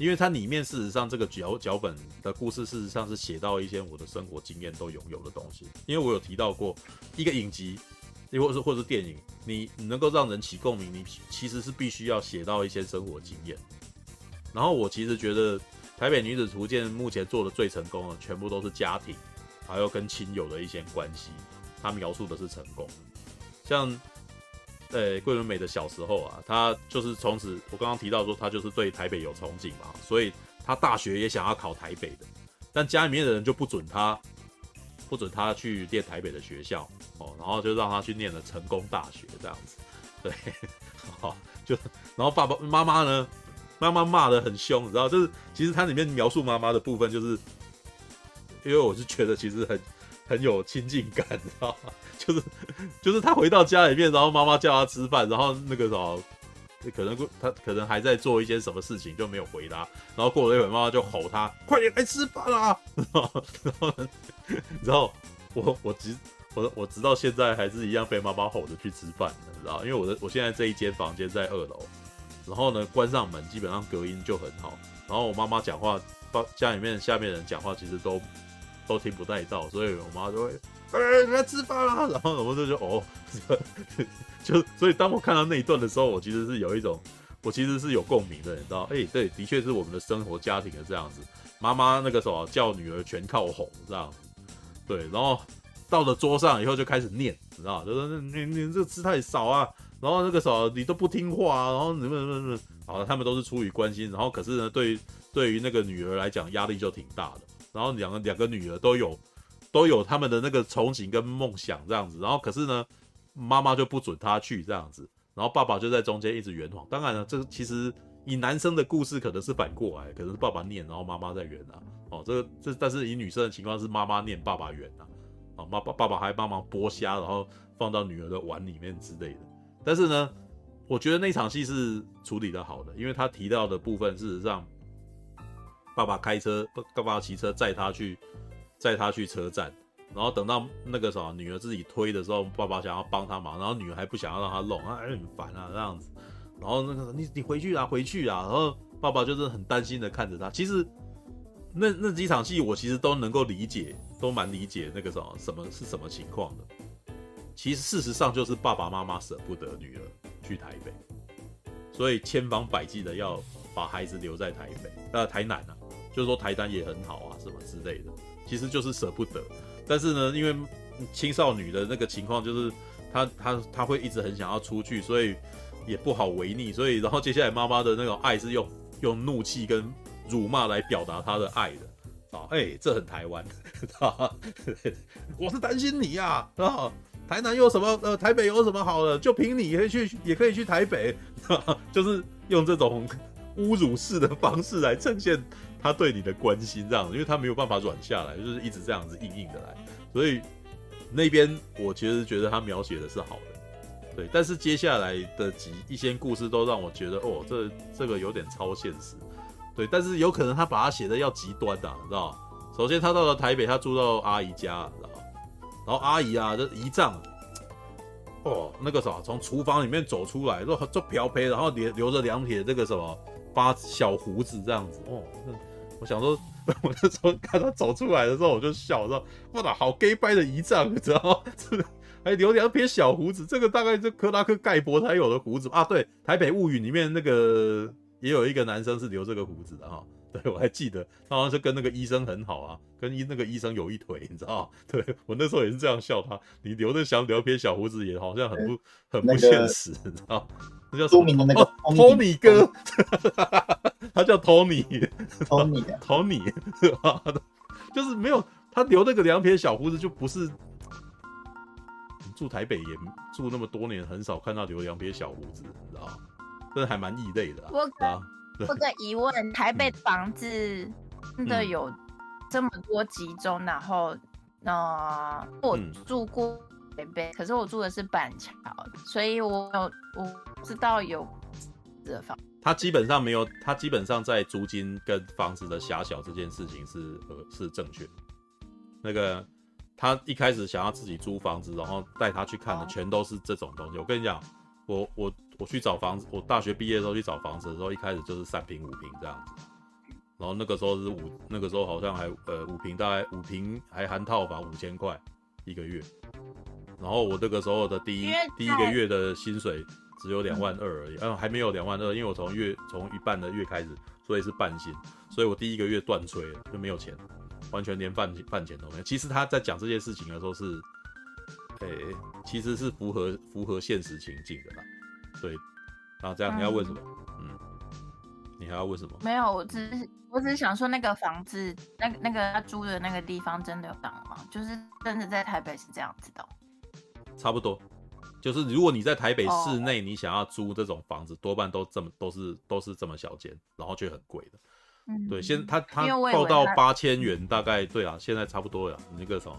因为它里面事实上这个脚脚本的故事，事实上是写到一些我的生活经验都拥有的东西。因为我有提到过，一个影集，亦或是或是电影，你能够让人起共鸣，你其实是必须要写到一些生活经验。然后我其实觉得《台北女子图鉴》目前做的最成功的，全部都是家庭，还有跟亲友的一些关系，它描述的是成功。像。对，桂纶镁的小时候啊，他就是从此，我刚刚提到说，他就是对台北有憧憬嘛，所以他大学也想要考台北的，但家里面的人就不准他，不准他去念台北的学校哦，然后就让他去念了成功大学这样子，对，好，就然后爸爸妈妈呢，妈妈骂得很凶，你知道，就是其实它里面描述妈妈的部分，就是因为我是觉得其实很很有亲近感，你知道吗？就是，就是他回到家里面，然后妈妈叫他吃饭，然后那个什么，可能他可能还在做一些什么事情，就没有回答。然后过了一会，妈妈就吼他：“快点来吃饭啊！”然后，然后，然后我我直我我直到现在还是一样被妈妈吼着去吃饭，你知道？因为我的我现在这一间房间在二楼，然后呢关上门，基本上隔音就很好。然后我妈妈讲话，家里面下面人讲话其实都都听不带到，所以我妈就会。哎、欸，来吃饭啦！然后我就哦，就所以当我看到那一段的时候，我其实是有一种，我其实是有共鸣的，你知道？哎、对，的确是我们的生活家庭的这样子。妈妈那个时候叫女儿全靠哄这样，对。然后到了桌上以后就开始念，你知道？就说你你这个吃太少啊，然后那个时候你都不听话啊，然后你们什么什么，好了，他们都是出于关心，然后可是呢，对对于那个女儿来讲压力就挺大的。然后两个两个女儿都有。都有他们的那个憧憬跟梦想这样子，然后可是呢，妈妈就不准他去这样子，然后爸爸就在中间一直圆谎。当然了，这其实以男生的故事可能是反过来，可能是爸爸念，然后妈妈在圆啊。哦，这个这但是以女生的情况是妈妈念，爸爸圆啊。哦，妈爸爸爸还帮忙剥虾，然后放到女儿的碗里面之类的。但是呢，我觉得那场戏是处理的好的，因为他提到的部分，事实上，爸爸开车，爸爸骑车载他去。载他去车站，然后等到那个什么女儿自己推的时候，爸爸想要帮他忙，然后女儿还不想要让他弄，啊，很烦啊这样子。然后那个你你回去啊回去啊，然后爸爸就是很担心的看着他。其实那那几场戏我其实都能够理解，都蛮理解那个什么什么是什么情况的。其实事实上就是爸爸妈妈舍不得女儿去台北，所以千方百计的要把孩子留在台北，呃台南啊，就是说台南也很好啊什么之类的。其实就是舍不得，但是呢，因为青少女的那个情况，就是她她她会一直很想要出去，所以也不好违逆，所以然后接下来妈妈的那种爱是用用怒气跟辱骂来表达她的爱的。啊，哎、欸，这很台湾，我是担心你呀，啊，台南有什么呃，台北有什么好的，就凭你也可以去，也可以去台北，就是用这种侮辱式的方式来呈现。他对你的关心这样，因为他没有办法软下来，就是一直这样子硬硬的来，所以那边我其实觉得他描写的是好的，对。但是接下来的几一些故事都让我觉得，哦，这这个有点超现实，对。但是有可能他把它写的要极端的，你知道？首先他到了台北，他住到阿姨家，知道？然后阿姨啊，这姨丈，哦，那个什么，从厨房里面走出来，做做漂培，然后留留着两撇这个什么八小胡子这样子，哦，我想说，我那时候看他走出来的时候，我就笑，说：“哇，那好 gay 掰的仪仗，你知道吗？这个还留两撇小胡子，这个大概就克拉克盖博才有的胡子啊。”对，《台北物语》里面那个也有一个男生是留这个胡子的哈。对，我还记得，他好像是跟那个医生很好啊，跟医那个医生有一腿，你知道吗？对，我那时候也是这样笑他，你留着想留撇小胡子，也好像很不很不现实，你知道。那叫著名的那个托尼哥，他叫托尼，托尼，托尼，就是没有他留那个两撇小胡子，就不是。住台北也住那么多年，很少看到留两撇小胡子，你知道吗？真的还蛮异类的啊。我啊，我个疑问：台北房子真的有这么多集中？然后，呃，我住过台北，可是我住的是板桥，所以我有我知道有这房。他基本上没有，他基本上在租金跟房子的狭小这件事情是呃是正确的。那个他一开始想要自己租房子，然后带他去看的全都是这种东西。我跟你讲，我我我去找房子，我大学毕业的时候去找房子的时候，一开始就是三平五平这样子。然后那个时候是五，那个时候好像还呃五平大概五平还含套房五千块一个月。然后我那个时候的第一第一个月的薪水。只有两万二而已，嗯，还没有两万二，因为我从月从一半的月开始，所以是半薪，所以我第一个月断炊了，就没有钱，完全连饭饭钱都没有。其实他在讲这件事情的时候是，诶、欸，其实是符合符合现实情境的啦。对，然后这样你要问什么？嗯，嗯，你还要问什么？没有，我只是我只是想说那个房子，那那个他租的那个地方真的有涨吗？就是真的在台北是这样子的？差不多。就是如果你在台北市内，你想要租这种房子，多半都这么都是都是这么小间，然后却很贵的。嗯，对，现他他报到八千元，大概对啊，现在差不多了。那个什么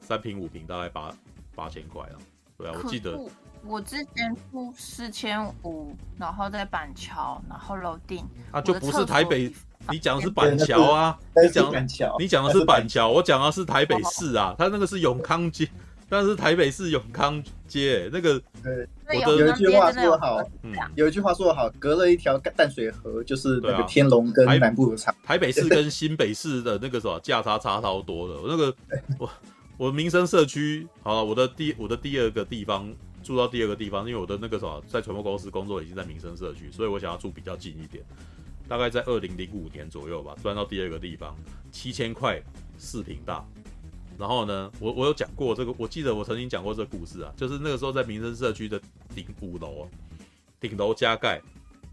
三平五平大概八八千块啊，对啊，我记得我之前付四千五，然后在板桥，然后楼顶啊，就不是台北，你讲的是板桥啊，你讲你讲的是板桥，我讲的是台北市啊，他那个是永康街。但是台北市永康街那个，对，有一句话说得好，嗯，有一句话说得好，隔了一条淡水河，就是那个天龙跟南部的差。台北市跟新北市的那个什么价差差超多的。我那个我我民生社区，好了，我的第我的第二个地方住到第二个地方，因为我的那个什么在传播公司工作已经在民生社区，所以我想要住比较近一点。大概在二零零五年左右吧，搬到第二个地方，七千块四坪大。然后呢，我我有讲过这个，我记得我曾经讲过这个故事啊，就是那个时候在民生社区的顶五楼，顶楼加盖，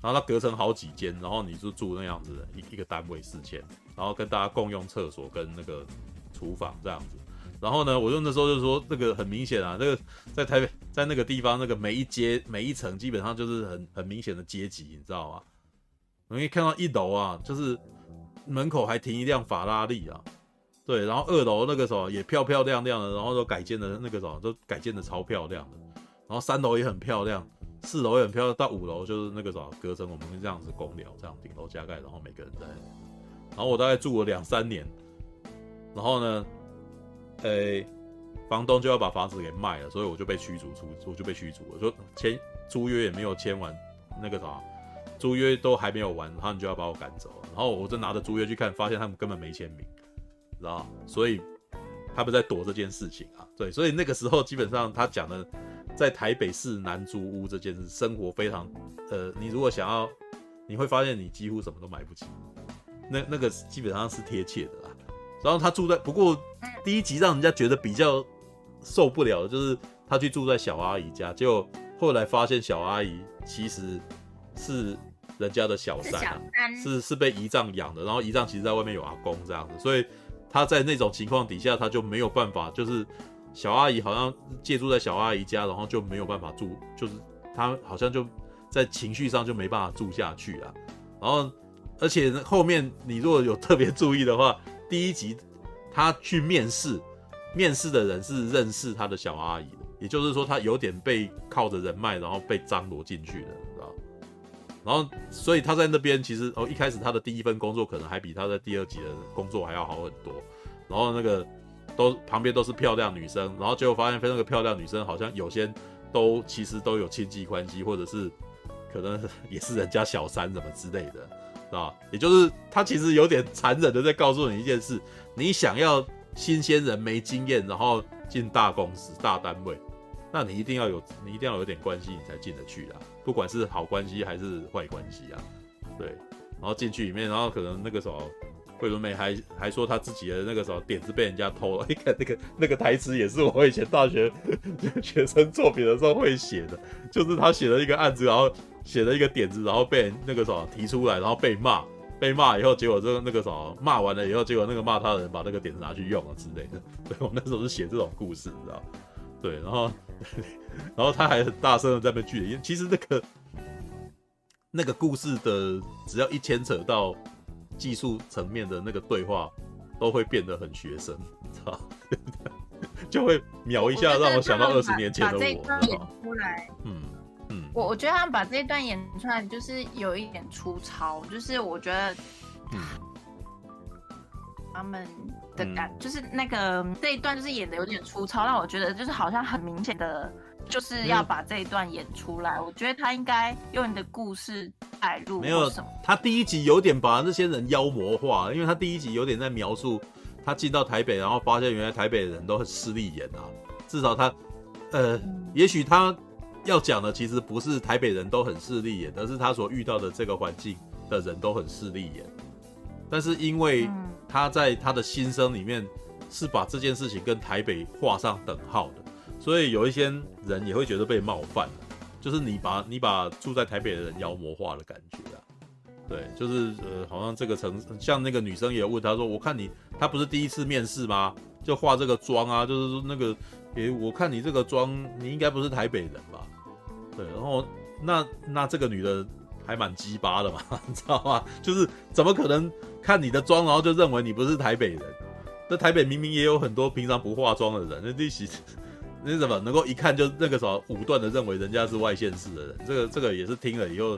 然后它隔成好几间，然后你就住那样子的一一个单位四千，然后跟大家共用厕所跟那个厨房这样子。然后呢，我就那时候就说，这个很明显啊，那个在台北在那个地方，那个每一阶每一层基本上就是很很明显的阶级，你知道吗？你可以看到一楼啊，就是门口还停一辆法拉利啊。对，然后二楼那个时候也漂漂亮亮的，然后都改建的那个什么都改建的超漂亮的，然后三楼也很漂亮，四楼也很漂亮，到五楼就是那个什么隔成我们这样子公寮，这样顶楼加盖，然后每个人在，然后我大概住了两三年，然后呢，诶，房东就要把房子给卖了，所以我就被驱逐出，我就被驱逐了，说签租约也没有签完，那个啥，租约都还没有完，他们就要把我赶走了，然后我就拿着租约去看，发现他们根本没签名。知道，所以他们在躲这件事情啊。对，所以那个时候基本上他讲的，在台北市南租屋这件事，生活非常，呃，你如果想要，你会发现你几乎什么都买不起。那那个基本上是贴切的啦。然后他住在，不过第一集让人家觉得比较受不了的就是他去住在小阿姨家，结果后来发现小阿姨其实是人家的小三啊，是是，是被姨丈养的，然后姨丈其实在外面有阿公这样子，所以。他在那种情况底下，他就没有办法，就是小阿姨好像借住在小阿姨家，然后就没有办法住，就是他好像就在情绪上就没办法住下去啊。然后，而且后面你如果有特别注意的话，第一集他去面试，面试的人是认识他的小阿姨的，也就是说他有点被靠着人脉，然后被张罗进去的。然后，所以他在那边其实哦，一开始他的第一份工作可能还比他在第二集的工作还要好很多。然后那个都旁边都是漂亮女生，然后结果发现那个漂亮女生好像有些都其实都有亲戚关系，或者是可能也是人家小三什么之类的，是吧？也就是他其实有点残忍的在告诉你一件事：你想要新鲜人没经验，然后进大公司大单位，那你一定要有你一定要有点关系，你才进得去啊。不管是好关系还是坏关系啊，对，然后进去里面，然后可能那个时候桂纶镁还还说他自己的那个什么点子被人家偷了，你 看那个那个台词也是我以前大学 学生作品的时候会写的，就是他写了一个案子，然后写了一个点子，然后被那个什么提出来，然后被骂，被骂以后，结果这个那个什么骂完了以后，结果那个骂他的人把那个点子拿去用了之类的，对，我那时候是写这种故事，你知道，对，然后。然后他还很大声的在那句，因为其实那个那个故事的，只要一牵扯到技术层面的那个对话，都会变得很学生，知道 就会秒一下让我想到二十年前的我。演出来，嗯嗯，我我觉得他们把这一段演出来，就是有一点粗糙，就是我觉得，嗯，他们的感、嗯、就是那个这一段就是演的有点粗糙，让我觉得就是好像很明显的。就是要把这一段演出来，我觉得他应该用你的故事带入。没有什么，他第一集有点把那些人妖魔化，因为他第一集有点在描述他进到台北，然后发现原来台北人都很势利眼啊。至少他，呃，也许他要讲的其实不是台北人都很势利眼，而是他所遇到的这个环境的人都很势利眼。但是因为他在他的心声里面是把这件事情跟台北画上等号的。所以有一些人也会觉得被冒犯，就是你把你把住在台北的人妖魔化的感觉啊，对，就是呃，好像这个城像那个女生也问他说，我看你他不是第一次面试吗？就化这个妆啊，就是说那个，诶，我看你这个妆，你应该不是台北人吧？对，然后那那这个女的还蛮鸡巴的嘛，你知道吗？就是怎么可能看你的妆，然后就认为你不是台北人？那台北明明也有很多平常不化妆的人，那利息。那怎么能够一看就那个什么武断的认为人家是外县市的人？这 个这个也是听了以后，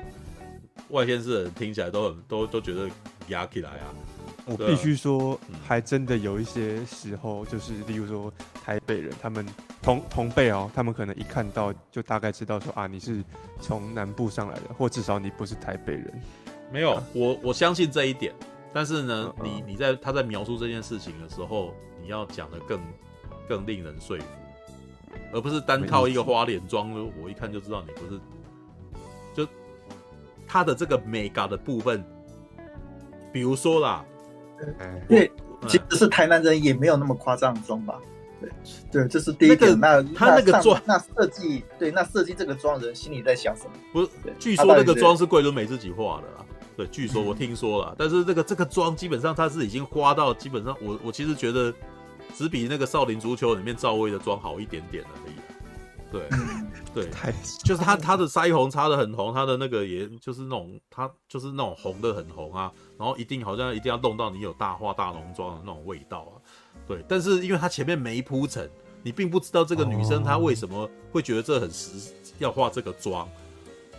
外县市的人听起来都很都都觉得压起来啊。我必须说，还真的有一些时候，就是例如说台北人，他们同同辈哦，他们可能一看到就大概知道说啊，你是从南部上来的，或至少你不是台北人。没有，我我相信这一点。但是呢，你你在他在描述这件事情的时候，你要讲的更更令人说服。而不是单靠一个花脸妆，我一看就知道你不是。就他的这个美感的部分，比如说啦，对，其实是台南人也没有那么夸张的妆吧？对，对，这是第一个。那他那个妆，那设计，对，那设计这个妆人心里在想什么？不是，据说那个妆是桂纶镁自己画的啦。对，据说我听说了，但是这个这个妆基本上它是已经花到基本上，我我其实觉得。只比那个少林足球里面赵薇的妆好一点点而已。对，对，就是他他的腮红擦的很红，他的那个也就是那种他就是那种红的很红啊，然后一定好像一定要弄到你有大化大浓妆的那种味道啊。对，但是因为他前面没铺陈，你并不知道这个女生她为什么会觉得这很实要化这个妆，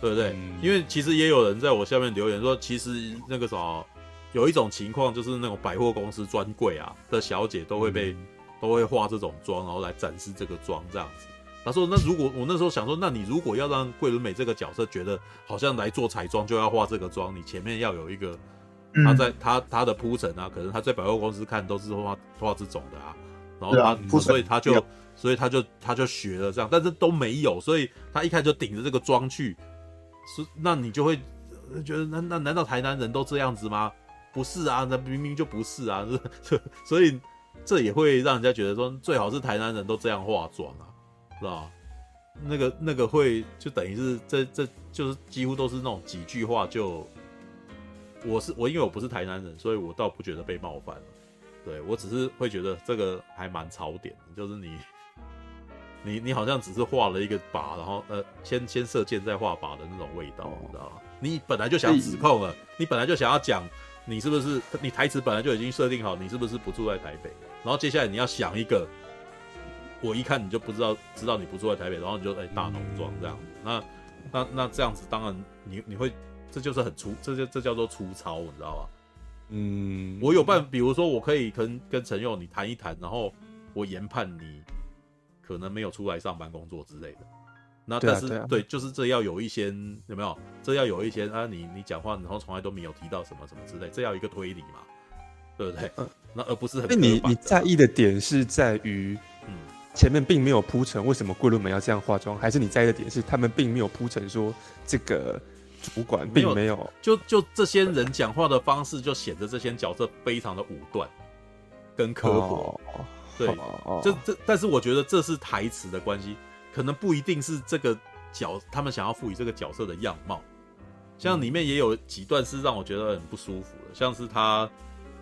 对不对？因为其实也有人在我下面留言说，其实那个什么。有一种情况就是那种百货公司专柜啊的小姐都会被、嗯、都会化这种妆，然后来展示这个妆这样子。他说：“那如果我那时候想说，那你如果要让桂纶镁这个角色觉得好像来做彩妆就要化这个妆，你前面要有一个他在他他的铺陈啊，可能他在百货公司看都是画画这种的啊，然后他、啊、所以他就所以他就他就学了这样，但是都没有，所以他一开始就顶着这个妆去，是那你就会觉得那那难道台南人都这样子吗？”不是啊，那明明就不是啊，所以这也会让人家觉得说，最好是台南人都这样化妆啊，是吧？那个那个会就等于是这这就是几乎都是那种几句话就，我是我因为我不是台南人，所以我倒不觉得被冒犯了，对，我只是会觉得这个还蛮槽点的，就是你你你好像只是画了一个靶，然后呃先先射箭再画靶的那种味道，你知道吗？你本来就想指控了，你本来就想要讲。你是不是你台词本来就已经设定好？你是不是不住在台北？然后接下来你要想一个，我一看你就不知道，知道你不住在台北，然后你就哎、欸、大浓妆这样。那那那这样子，当然你你会这就是很粗，这就这叫做粗糙，你知道吧？嗯，我有办，比如说我可以跟跟陈佑你谈一谈，然后我研判你可能没有出来上班工作之类的。那但是对，啊对，啊、对，就是这要有一些有没有？这要有一些啊，你你讲话然后从来都没有提到什么什么之类，这要一个推理嘛，对不对？嗯，那而不是很。那你你在意的点是在于，嗯，前面并没有铺陈为什么桂纶镁要这样化妆，还是你在意的点是他们并没有铺陈说这个主管并没有，没有就就这些人讲话的方式就显得这些角色非常的武断跟刻薄，哦、对，这、哦、这但是我觉得这是台词的关系。可能不一定是这个角，他们想要赋予这个角色的样貌。像里面也有几段是让我觉得很不舒服的，像是他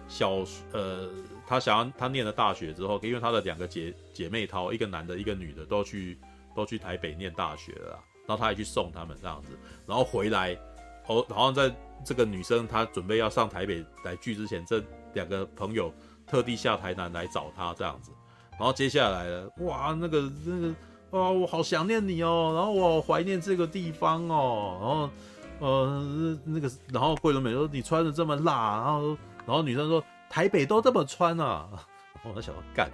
小呃，他想要他念了大学之后，因为他的两个姐姐妹淘，一个男的，一个女的，都去都去台北念大学了，然后他还去送他们这样子，然后回来，哦，然后在这个女生她准备要上台北来聚之前，这两个朋友特地下台南来找他这样子。然后接下来了，哇，那个那个，哇，我好想念你哦，然后我好怀念这个地方哦，然后呃那个，然后桂纶镁说你穿的这么辣，然后然后女生说台北都这么穿啊，我在想干，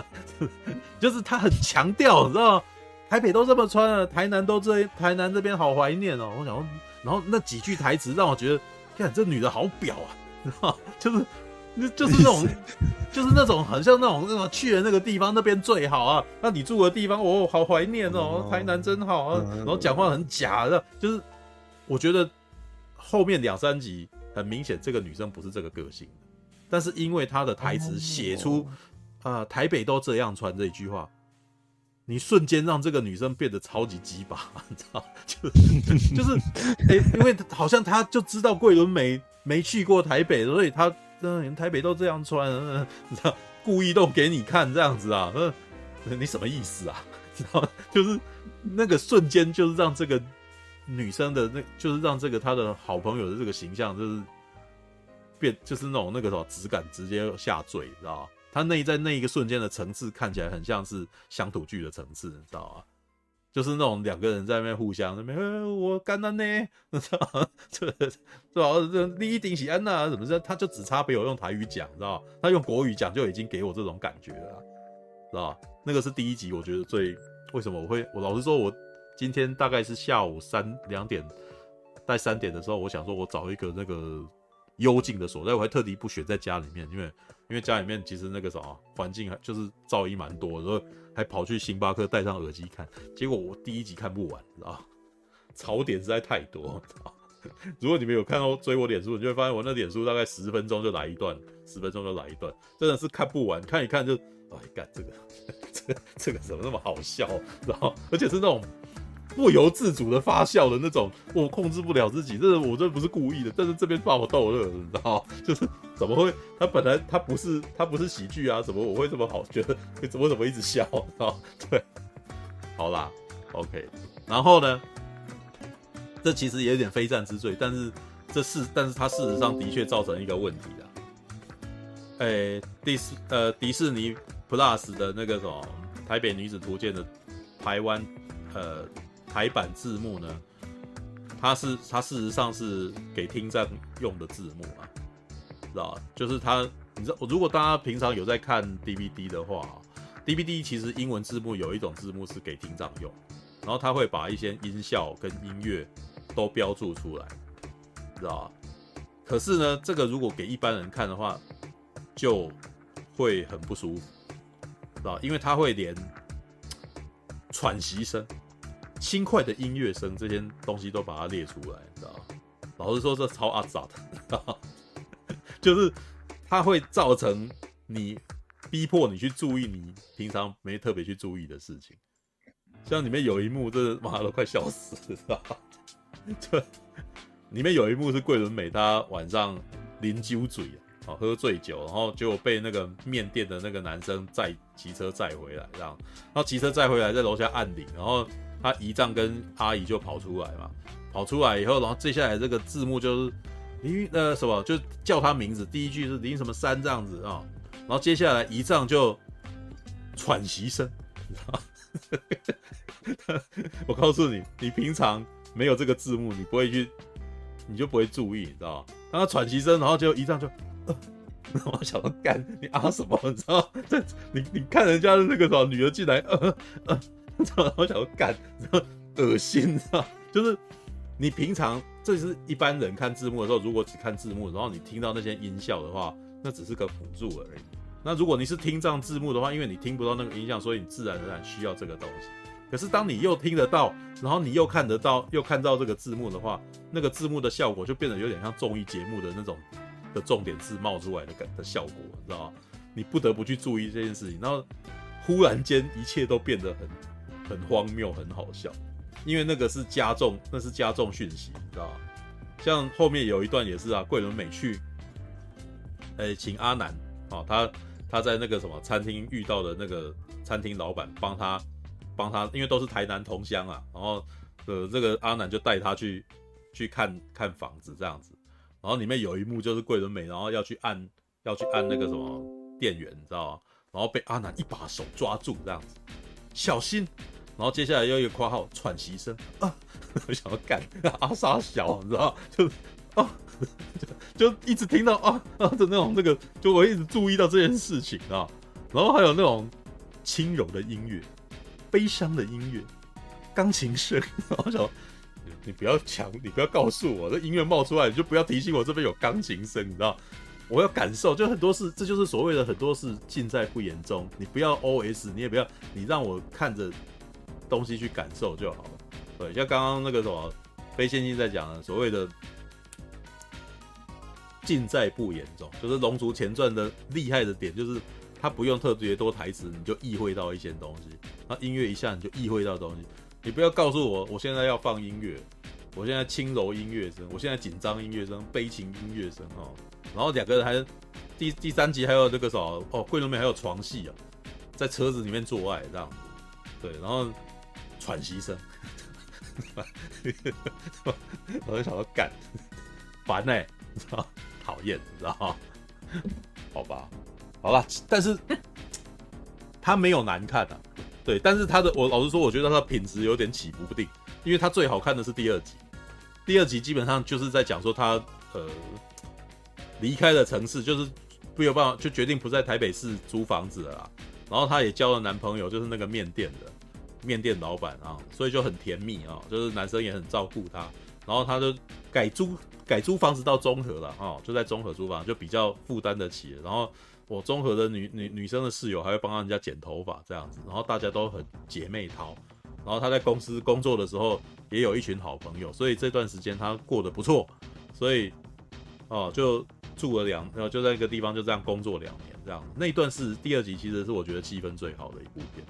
就是他很强调，你知道？台北都这么穿啊，台南都这，台南这边好怀念哦。我想，然后那几句台词让我觉得，看这女的好婊啊，就是。就是那种，就是那种很像那种那种去了那个地方那边最好啊，那你住的地方哦，好怀念哦，台南真好啊，然后讲话很假的，就是我觉得后面两三集很明显这个女生不是这个个性，但是因为她的台词写出啊、呃、台北都这样穿这一句话，你瞬间让这个女生变得超级鸡巴，你知道，就是 就是哎、欸，因为好像她就知道桂纶镁没去过台北，所以她。连台北都这样穿，你知道，故意都给你看这样子啊？你什么意思啊？知道，就是那个瞬间，就是让这个女生的那，就是让这个她的好朋友的这个形象，就是变，就是那种那个什么质感直接下坠，知道？她那在那一个瞬间的层次看起来很像是乡土剧的层次，你知道吗？就是那种两个人在那边互相那边，我干了呢，是吧？这是吧？这你一定是安娜，怎么着？他就只差没有用台语讲，知道？他用国语讲就已经给我这种感觉了，知道？那个是第一集，我觉得最为什么我会，我老实说，我今天大概是下午三两点，在三点的时候，我想说我找一个那个幽静的所在，我还特地不选在家里面，因为因为家里面其实那个什么环境还就是噪音蛮多的，所以。还跑去星巴克戴上耳机看，结果我第一集看不完，知道槽点实在太多，如果你们有看到追我脸书，你就会发现我那脸书大概十分钟就来一段，十分钟就来一段，真的是看不完，看一看就，哎，干这个，这个这个怎么那么好笑，然后而且是那种。不由自主的发笑的那种，我控制不了自己，这是我这不是故意的，但是这边把我逗乐了，你知道就是怎么会？他本来他不是他不是喜剧啊，怎么我会这么好觉得？怎么怎么一直笑？啊？对，好啦，OK，然后呢？这其实也有点非战之罪，但是这是，但是他事实上的确造成一个问题啊。诶、迪士呃迪士尼 Plus 的那个什么《台北女子图鉴》的台湾呃。台版字幕呢？它是它事实上是给听障用的字幕啊，知道？就是它，你知道，如果大家平常有在看 DVD 的话，DVD 其实英文字幕有一种字幕是给听障用，然后它会把一些音效跟音乐都标注出来，知道吧？可是呢，这个如果给一般人看的话，就会很不舒服，知道？因为它会连喘息声。轻快的音乐声，这些东西都把它列出来，你知道？老实说，这超阿杂的，就是它会造成你逼迫你去注意你平常没特别去注意的事情。像里面有一幕，这妈都快笑死了，知道吗？就里面有一幕是桂纶镁，她晚上啉酒醉啊，喝醉酒，然后结果被那个面店的那个男生载骑车载回来，这样，然后骑车载回来，在楼下按铃，然后。他姨丈跟阿姨就跑出来嘛，跑出来以后，然后接下来这个字幕就是林呃什么，就叫他名字，第一句是林什么山这样子啊、哦，然后接下来姨丈就喘息声，我告诉你，你平常没有这个字幕，你不会去，你就不会注意，你知道吗？当他喘息声，然后就姨丈就，呃，我想要干你啊什么，你知道？这你你看人家的那个什么女儿进来，呃呃。我想要干，恶心知道！就是你平常这是一般人看字幕的时候，如果只看字幕，然后你听到那些音效的话，那只是个辅助而已。那如果你是听障字幕的话，因为你听不到那个音效，所以你自然而然需要这个东西。可是当你又听得到，然后你又看得到，又看到这个字幕的话，那个字幕的效果就变得有点像综艺节目的那种的重点字冒出来的感的效果，你知道吗？你不得不去注意这件事情，然后忽然间一切都变得很。很荒谬，很好笑，因为那个是加重，那是加重讯息，你知道吗？像后面有一段也是啊，桂纶镁去，诶、请阿南啊、哦，他他在那个什么餐厅遇到的那个餐厅老板帮他帮他，因为都是台南同乡啊，然后呃，这个阿南就带他去去看看房子这样子，然后里面有一幕就是桂纶镁，然后要去按要去按那个什么电源，你知道吗？然后被阿南一把手抓住这样子，小心。然后接下来又一个括号喘息声啊，我想要干 阿沙小，你知道就啊就，就一直听到啊啊的那种那个，就我一直注意到这件事情啊。然后还有那种轻柔的音乐，悲伤的音乐，钢琴声。然后我想你，你不要抢，你不要告诉我这音乐冒出来，你就不要提醒我这边有钢琴声，你知道？我要感受，就很多事，这就是所谓的很多事尽在不言中。你不要 OS，你也不要，你让我看着东西去感受就好了。对，像刚刚那个什么飞仙境在讲的所谓的尽在不言中，就是《龙族前传》的厉害的点，就是它不用特别多台词，你就意会到一些东西。那音乐一下你就意会到东西。你不要告诉我，我现在要放音乐，我现在轻柔音乐声，我现在紧张音乐声，悲情音乐声哦。然后两个人还第第三集还有那个什么哦，桂纶镁还有床戏啊，在车子里面做爱这样子，对，然后喘息声，我就想要干，烦呢、你知道，讨厌，你知道，好吧，好了，但是他没有难看啊，对，但是他的我老实说，我觉得他的品质有点起伏不定，因为他最好看的是第二集，第二集基本上就是在讲说他呃。离开了城市，就是没有办法，就决定不在台北市租房子了啦。然后她也交了男朋友，就是那个面店的面店老板啊，所以就很甜蜜啊，就是男生也很照顾她。然后她就改租改租房子到中和了啊，就在中和租房，就比较负担得起。然后我中和的女女女生的室友还会帮人家剪头发这样子，然后大家都很姐妹淘。然后她在公司工作的时候也有一群好朋友，所以这段时间她过得不错。所以哦就。住了两，然后就在一个地方就这样工作两年，这样那一段是第二集，其实是我觉得气氛最好的一部片，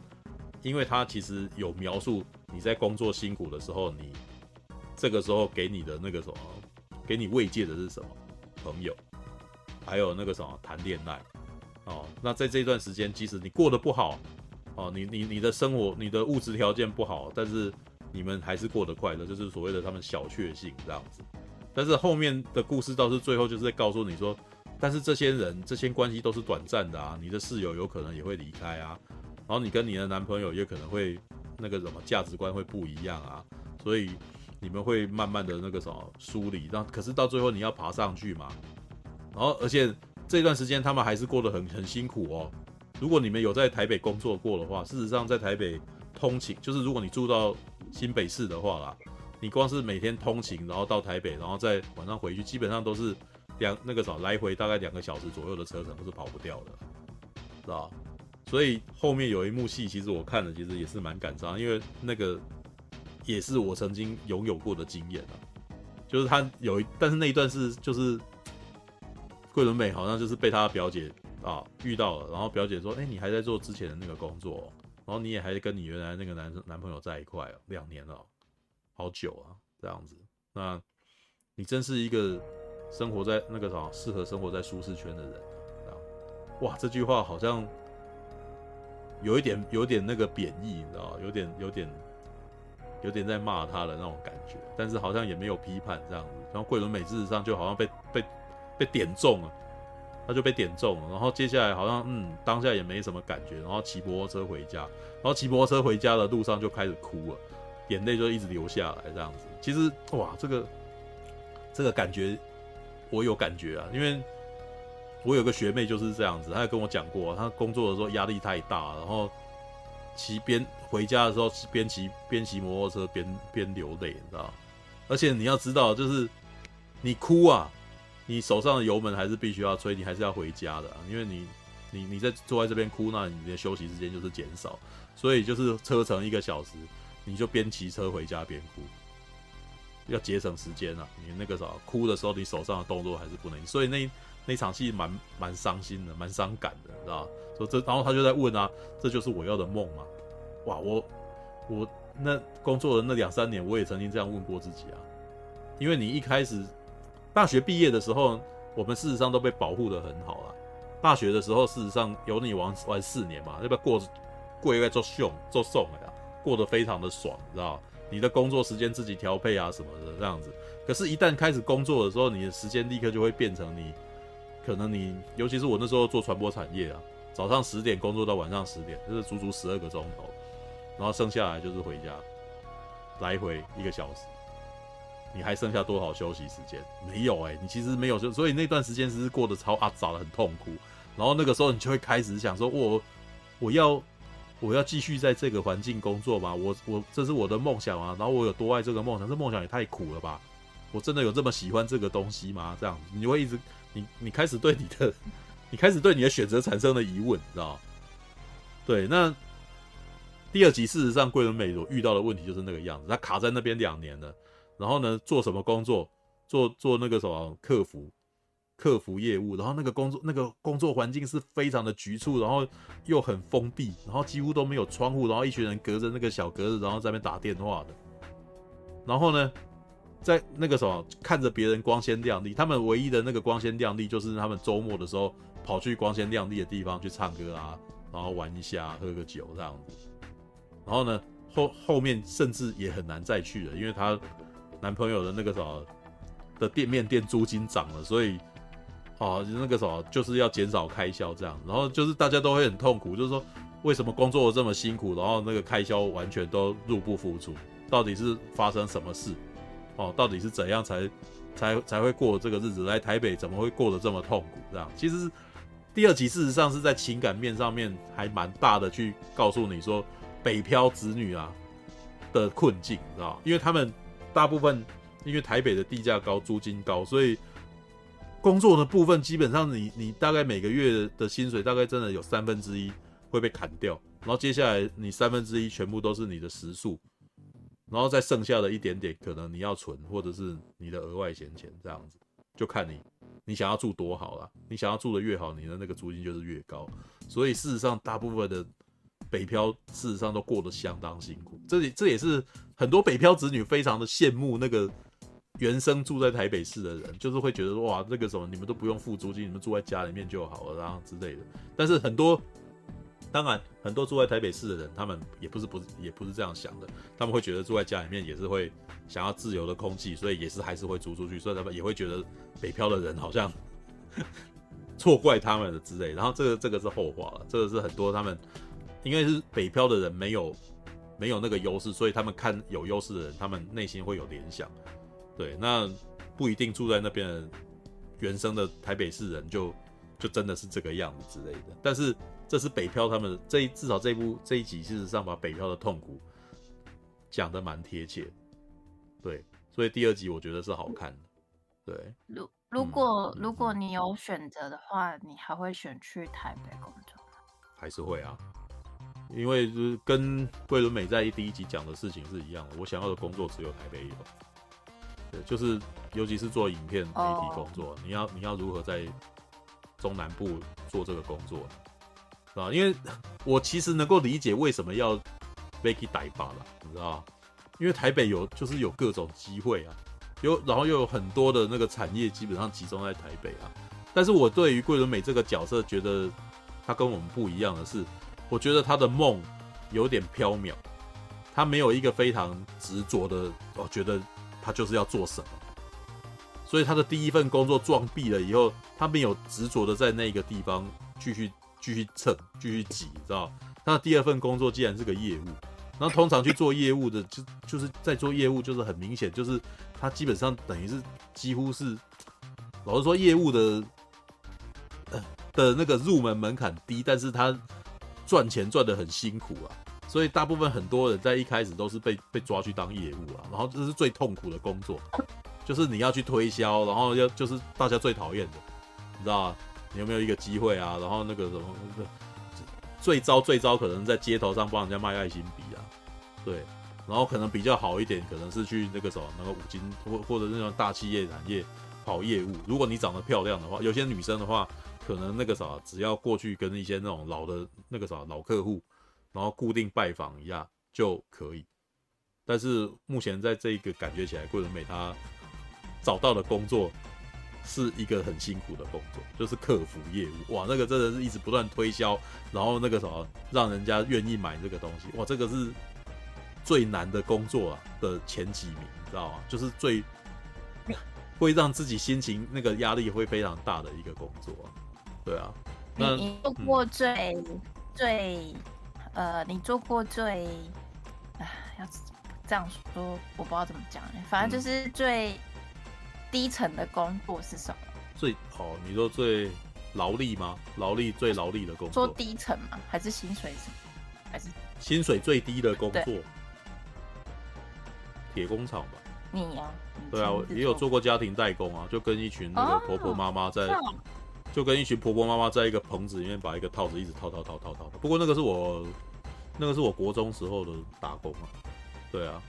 因为它其实有描述你在工作辛苦的时候，你这个时候给你的那个什么，给你慰藉的是什么？朋友，还有那个什么谈恋爱哦。那在这段时间，即使你过得不好哦，你你你的生活，你的物质条件不好，但是你们还是过得快乐，就是所谓的他们小确幸这样子。但是后面的故事倒是最后就是在告诉你说，但是这些人这些关系都是短暂的啊，你的室友有可能也会离开啊，然后你跟你的男朋友也可能会那个什么价值观会不一样啊，所以你们会慢慢的那个什么疏离，然后可是到最后你要爬上去嘛，然后而且这段时间他们还是过得很很辛苦哦。如果你们有在台北工作过的话，事实上在台北通勤，就是如果你住到新北市的话啦。你光是每天通勤，然后到台北，然后再晚上回去，基本上都是两那个什么来回大概两个小时左右的车程，都是跑不掉的，知道？所以后面有一幕戏，其实我看了，其实也是蛮感伤，因为那个也是我曾经拥有过的经验啊。就是他有一，但是那一段是就是桂纶镁好像就是被他表姐啊遇到了，然后表姐说：“哎，你还在做之前的那个工作，然后你也还跟你原来那个男生男朋友在一块两年了。”好久啊，这样子，那你真是一个生活在那个啥适合生活在舒适圈的人啊！哇，这句话好像有一点有点那个贬义，你知道有点有点有点在骂他的那种感觉，但是好像也没有批判这样子。然后桂纶镁事实上就好像被被被点中了，他就被点中了。然后接下来好像嗯，当下也没什么感觉，然后骑摩托车回家，然后骑摩托车回家的路上就开始哭了。眼泪就一直流下来，这样子。其实哇，这个这个感觉我有感觉啊，因为我有个学妹就是这样子，她跟我讲过，她工作的时候压力太大，然后骑边回家的时候边骑边骑摩托车边边流泪，你知道？而且你要知道，就是你哭啊，你手上的油门还是必须要吹，你还是要回家的，因为你你你在坐在这边哭，那你的休息时间就是减少，所以就是车程一个小时。你就边骑车回家边哭，要节省时间啊！你那个啥，哭的时候你手上的动作还是不能，所以那那场戏蛮蛮伤心的，蛮伤感的，知道吧？所以这，然后他就在问啊，这就是我要的梦吗？哇，我我那工作的那两三年，我也曾经这样问过自己啊。因为你一开始大学毕业的时候，我们事实上都被保护的很好了。大学的时候，事实上有你玩玩四年嘛，要不要过过一个做秀做送的呀？过得非常的爽，知道你的工作时间自己调配啊什么的这样子。可是，一旦开始工作的时候，你的时间立刻就会变成你，可能你，尤其是我那时候做传播产业啊，早上十点工作到晚上十点，就是足足十二个钟头，然后剩下来就是回家，来回一个小时，你还剩下多少休息时间？没有哎、你其实没有休，所以那段时间是过得超啊，早的很痛苦。然后那个时候你就会开始想说，我我要我要继续在这个环境工作吗？我我这是我的梦想啊！然后我有多爱这个梦想？这梦想也太苦了吧！我真的有这么喜欢这个东西吗？这样子你会一直你你开始对你的。你开始对你的选择产生了疑问，你知道？对，那第二集事实上桂纶镁所遇到的问题就是那个样子，他卡在那边两年了，然后呢，做什么工作？做做那个什么客服，客服业务，然后那个工作那个工作环境是非常的局促，然后又很封闭，然后几乎都没有窗户，然后一群人隔着那个小格子，然后在那边打电话的，然后呢？在那个什么，看着别人光鲜亮丽，他们唯一的那个光鲜亮丽，就是他们周末的时候跑去光鲜亮丽的地方去唱歌啊，然后玩一下，喝个酒这样子。然后呢，后后面甚至也很难再去了，因为她男朋友的那个什么的店面店租金涨了，所以啊，那个什么就是要减少开销这样。然后就是大家都会很痛苦，就是说为什么工作这么辛苦，然后那个开销完全都入不敷出，到底是发生什么事？哦，到底是怎样才才才会过这个日子？来台北怎么会过得这么痛苦？这样其实第二集事实上是在情感面上面还蛮大的，去告诉你说北漂子女啊的困境，知道？因为他们大部分因为台北的地价高，租金高，所以工作的部分基本上你你大概每个月的薪水大概真的有三分之一会被砍掉，然后接下来你三分之一全部都是你的食宿。然后再剩下的一点点，可能你要存，或者是你的额外闲钱这样子，就看你你想要住多好啦。你想要住的越好，你的那个租金就是越高。所以事实上，大部分的北漂事实上都过得相当辛苦。这里这也是很多北漂子女非常的羡慕那个原生住在台北市的人，就是会觉得哇，那个什么你们都不用付租金，你们住在家里面就好了，然后之类的。但是很多。当然，很多住在台北市的人，他们也不是不是也不是这样想的，他们会觉得住在家里面也是会想要自由的空气，所以也是还是会租出去，所以他们也会觉得北漂的人好像错怪他们的之类。然后这个这个是后话了，这个是很多他们应该是北漂的人没有没有那个优势，所以他们看有优势的人，他们内心会有联想。对，那不一定住在那边的原生的台北市人就就真的是这个样子之类的，但是。这是北漂他们这一至少这一部这一集，事实上把北漂的痛苦讲的蛮贴切，对，所以第二集我觉得是好看的，对。如如果、嗯、如果你有选择的话，你还会选去台北工作吗？还是会啊，因为就是跟桂纶镁在第一集讲的事情是一样的，我想要的工作只有台北有，对，就是尤其是做影片媒体工作，哦、你要你要如何在中南部做这个工作？啊，因为我其实能够理解为什么要被去台北了，你知道因为台北有就是有各种机会啊，有然后又有很多的那个产业基本上集中在台北啊。但是我对于桂纶镁这个角色，觉得他跟我们不一样的是，我觉得他的梦有点飘渺，他没有一个非常执着的，我觉得他就是要做什么。所以他的第一份工作撞壁了以后，他没有执着的在那个地方继续。继续蹭，继续挤，知道？他的第二份工作既然是个业务，然后通常去做业务的，就就是在做业务，就是很明显，就是他基本上等于是几乎是，老实说，业务的呃的那个入门门槛低，但是他赚钱赚得很辛苦啊，所以大部分很多人在一开始都是被被抓去当业务啊，然后这是最痛苦的工作，就是你要去推销，然后要就是大家最讨厌的，你知道吗？你有没有一个机会啊？然后那个什么，最糟最糟可能在街头上帮人家卖爱心笔啊，对。然后可能比较好一点，可能是去那个什么那个五金或或者那种大企业产业跑业务。如果你长得漂亮的话，有些女生的话，可能那个啥，只要过去跟一些那种老的那个啥老客户，然后固定拜访一下就可以。但是目前在这个感觉起来，桂纶镁她找到的工作。是一个很辛苦的工作，就是客服业务。哇，那个真的是一直不断推销，然后那个什么，让人家愿意买这个东西。哇，这个是最难的工作啊的前几名，你知道吗？就是最会让自己心情那个压力会非常大的一个工作啊。对啊，那你做过最、嗯、最呃，你做过最啊，要这样说，我不知道怎么讲，反正就是最低层的工作是什么？最哦，你说最劳力吗？劳力最劳力的工作？说低层吗？还是薪水什么？还是薪水最低的工作？铁工厂吧。你呀、啊？对啊，也有做过家庭代工啊，就跟一群那个婆婆妈妈在。哦就跟一群婆婆妈妈在一个棚子里面把一个套子一直套套套套套套。不过那个是我，那个是我国中时候的打工啊。对啊，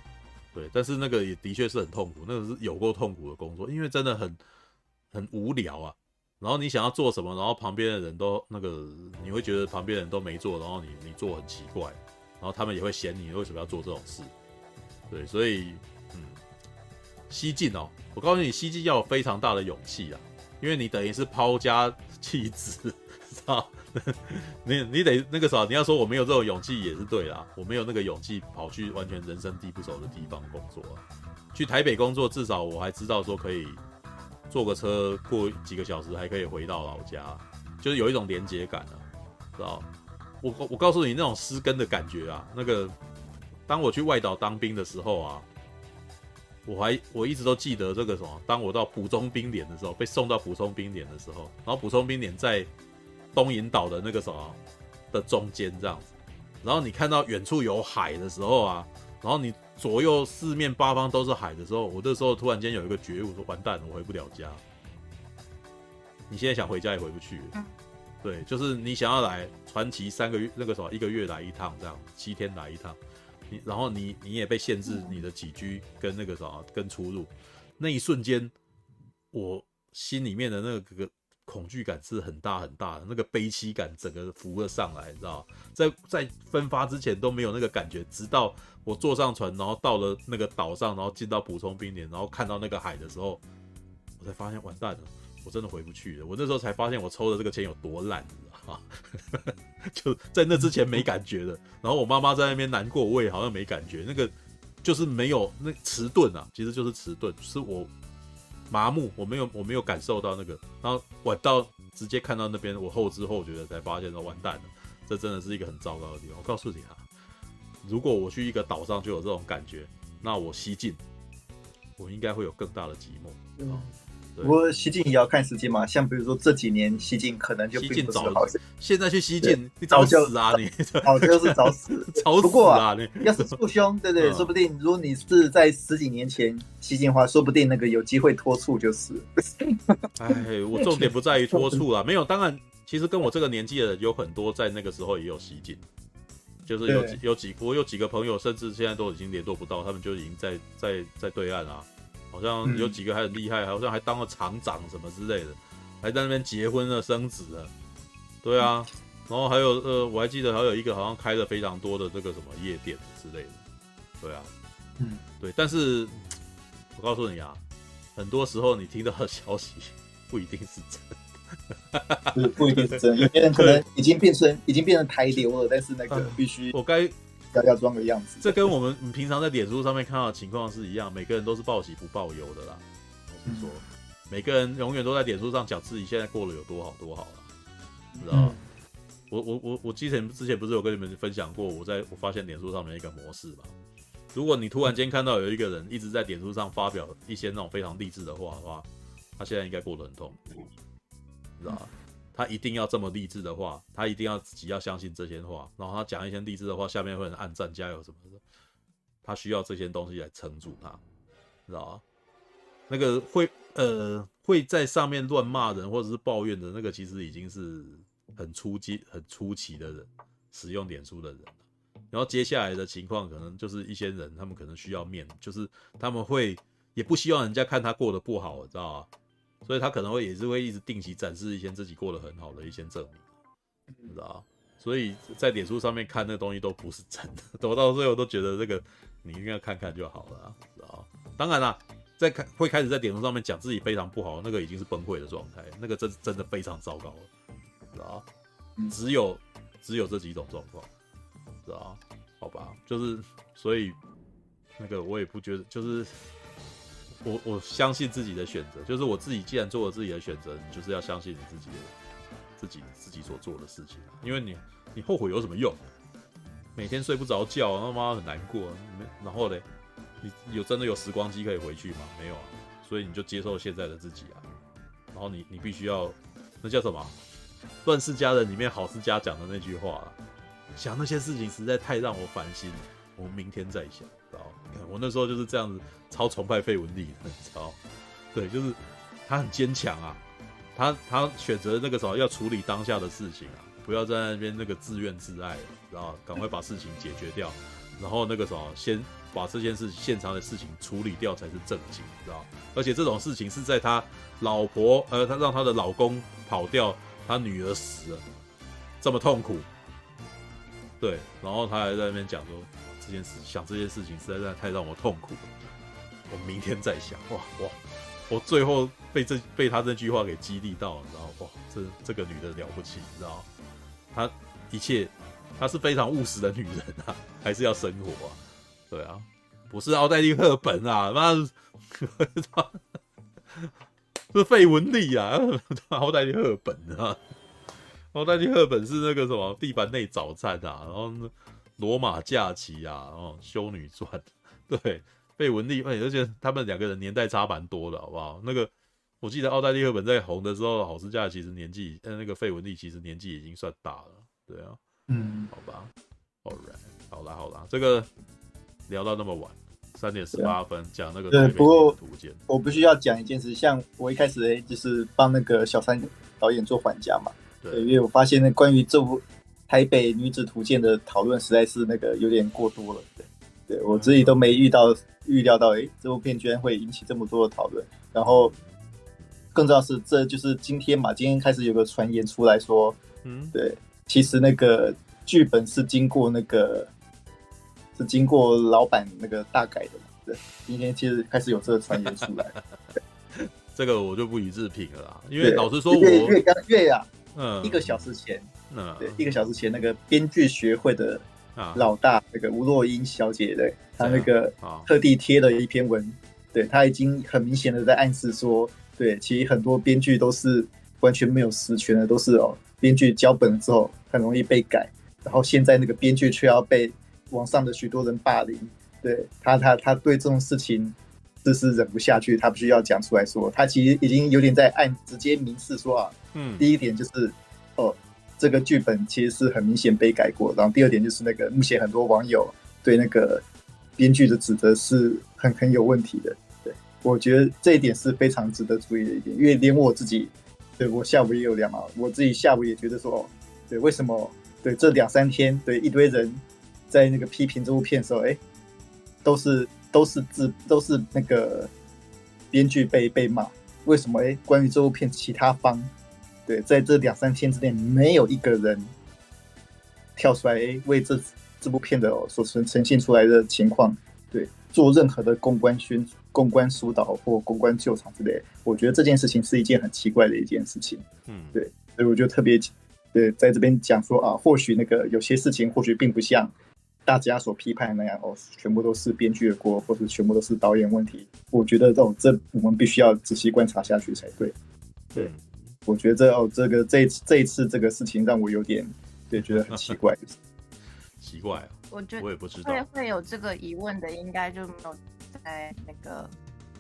对，但是那个也的确是很痛苦，那个是有够痛苦的工作，因为真的很很无聊啊。然后你想要做什么，然后旁边的人都那个，你会觉得旁边人都没做，然后你你做很奇怪，然后他们也会嫌你为什么要做这种事。对，所以嗯，西进哦，我告诉你，西进要有非常大的勇气啊。因为你等于是抛家弃子，啊？你你得那个啥，你要说我没有这种勇气也是对啦，我没有那个勇气跑去完全人生地不熟的地方工作。去台北工作，至少我还知道说可以坐个车过几个小时，还可以回到老家，就是有一种连结感啊，知道？我我告诉你那种失根的感觉啊，那个当我去外岛当兵的时候啊。我还我一直都记得这个什么，当我到蒲松兵点的时候，被送到蒲松兵点的时候，然后蒲松兵点在东引岛的那个什么的中间这样子，然后你看到远处有海的时候啊，然后你左右四面八方都是海的时候，我这时候突然间有一个觉悟，说完蛋了，我回不了家。你现在想回家也回不去，对，就是你想要来传奇三个月那个什么一个月来一趟这样，七天来一趟。你然后你你也被限制你的起居跟那个什么跟出入，那一瞬间，我心里面的那个恐惧感是很大很大的，那个悲戚感整个浮了上来，你知道在在分发之前都没有那个感觉，直到我坐上船，然后到了那个岛上，然后进到补充兵连，然后看到那个海的时候，我才发现完蛋了，我真的回不去了。我那时候才发现我抽的这个签有多烂。啊，就在那之前没感觉的，然后我妈妈在那边难过，我也好像没感觉，那个就是没有那迟钝啊，其实就是迟钝，是我麻木，我没有我没有感受到那个，然后我到直接看到那边，我后知后觉的才发现说完蛋了，这真的是一个很糟糕的地方。我告诉你啊，如果我去一个岛上就有这种感觉，那我西进，我应该会有更大的寂寞。嗯不过西进也要看时机嘛，像比如说这几年西进可能就并不是好。现在去西进，你早就死啊你！早就是早死，早死啊你！要是不凶，对对，说不定如果你是在十几年前西进的话，说不定那个有机会脱处就是。哎，我重点不在于脱处啦，没有。当然，其实跟我这个年纪的人有很多在那个时候也有西进，就是有几有几我有几个朋友，甚至现在都已经联络不到，他们就已经在在在对岸啊。好像有几个还很厉害，好像还当了厂长什么之类的，还在那边结婚了、生子了。对啊，然后还有呃，我还记得还有一个好像开了非常多的这个什么夜店之类的。对啊，嗯，对。但是我告诉你啊，很多时候你听到的消息不一定是真的，不不一定是真的。有些人可能已经变成已经变成台流了，但是那个必须我该。要要装个样子，这跟我们平常在脸书上面看到的情况是一样，每个人都是报喜不报忧的啦。我是说，每个人永远都在脸书上讲自己现在过得有多好多好了，知道吗？我我我我之前之前不是有跟你们分享过，我在我发现脸书上面一个模式嘛。如果你突然间看到有一个人一直在脸书上发表一些那种非常励志的话的话，他现在应该过得很痛苦，知道吗？他一定要这么励志的话，他一定要自己要相信这些话，然后他讲一些励志的话，下面会有人按赞加油什么的。他需要这些东西来撑住他，知道吗？那个会呃会在上面乱骂人或者是抱怨的那个，其实已经是很初级、很初期的人使用脸书的人。然后接下来的情况可能就是一些人，他们可能需要面，就是他们会也不希望人家看他过得不好，知道吗？所以他可能会也是会一直定期展示一些自己过得很好的一些证明，你知道？所以在脸书上面看那东西都不是真的，我到最后都觉得这个你应该看看就好了，知道？当然啦，在开会开始在脸书上面讲自己非常不好，那个已经是崩溃的状态，那个真真的非常糟糕了，知道？只有只有这几种状况，知道？好吧，就是所以那个我也不觉得就是。我我相信自己的选择，就是我自己既然做了自己的选择，你就是要相信你自己的自己自己所做的事情，因为你你后悔有什么用？每天睡不着觉，他妈很难过。然后嘞，你有真的有时光机可以回去吗？没有啊，所以你就接受现在的自己啊。然后你你必须要，那叫什么？《乱世佳人》里面郝思嘉讲的那句话啊，想那些事情实在太让我烦心了，我明天再想。知道？我那时候就是这样子，超崇拜费雯丽的，知道？对，就是他很坚强啊，他他选择那个时候要处理当下的事情啊，不要在那边那个自怨自艾，然后赶快把事情解决掉，然后那个时候先把这件事现场的事情处理掉才是正经，知道？而且这种事情是在他老婆呃，他让他的老公跑掉，他女儿死了，这么痛苦，对，然后他还在那边讲说这件事，想这件事情实在太让我痛苦了，我明天再想，哇哇。我最后被这被他这句话给激励到了，你知道吗？哇，这这个女的了不起，你知道？她一切，她是非常务实的女人啊，还是要生活啊，对啊，不是奥黛丽·赫本啊，妈，是费雯丽啊，奥黛丽·赫本啊，奥黛丽·赫本是那个什么《蒂凡内早餐》啊，然后《罗马假期》啊，哦，《修女传》对。费雯丽，而且他们两个人年代差蛮多的，好不好？那个我记得奥黛丽·赫本在红的时候，郝思嘉其实年纪，呃，那个费雯丽其实年纪已经算大了，对啊，嗯，好吧 right，好啦好啦，这个聊到那么晚，三点十八分讲那个对，不过我必须要讲一件事，像我一开始诶就是帮那个小三导演做还价嘛，对，因为我发现那关于这部《台北女子图鉴》的讨论实在是那个有点过多了，对。对我自己都没遇到预料到，哎，这部片居然会引起这么多的讨论。然后更重要是，这就是今天嘛，今天开始有个传言出来说，嗯，对，其实那个剧本是经过那个是经过老板那个大改的嘛。对，今天其实开始有这个传言出来。这个我就不予置评了啦，因为老实说我，我月刚月呀，嗯，一个小时前，嗯，对，一个小时前那个编剧学会的。老大那个吴若英小姐，对，她那个特地贴了一篇文，对，她已经很明显的在暗示说，对，其实很多编剧都是完全没有实权的，都是哦，编剧交本了之后很容易被改，然后现在那个编剧却要被网上的许多人霸凌，对他，他他对这种事情就是忍不下去，他必须要讲出来说，他其实已经有点在暗直接明示说啊，嗯，第一点就是哦。这个剧本其实是很明显被改过，然后第二点就是那个目前很多网友对那个编剧的指责是很很有问题的。对，我觉得这一点是非常值得注意的一点，因为连我自己，对，我下午也有两毛，我自己下午也觉得说，对，为什么对这两三天对一堆人在那个批评这部片的时候，哎，都是都是字都是那个编剧被被骂，为什么哎关于这部片其他方？对，在这两三天之内，没有一个人跳出来为这这部片的所呈呈现出来的情况，对，做任何的公关宣、公关疏导或公关救场之类。我觉得这件事情是一件很奇怪的一件事情。嗯，对，所以我就特别对在这边讲说啊，或许那个有些事情或许并不像大家所批判的那样哦，全部都是编剧的锅，或者全部都是导演问题。我觉得这种这我们必须要仔细观察下去才对。对。我觉得哦，这个这一次这一次这个事情让我有点对觉得很奇怪，奇怪啊！我觉得我也不知道会会有这个疑问的，应该就没有在那个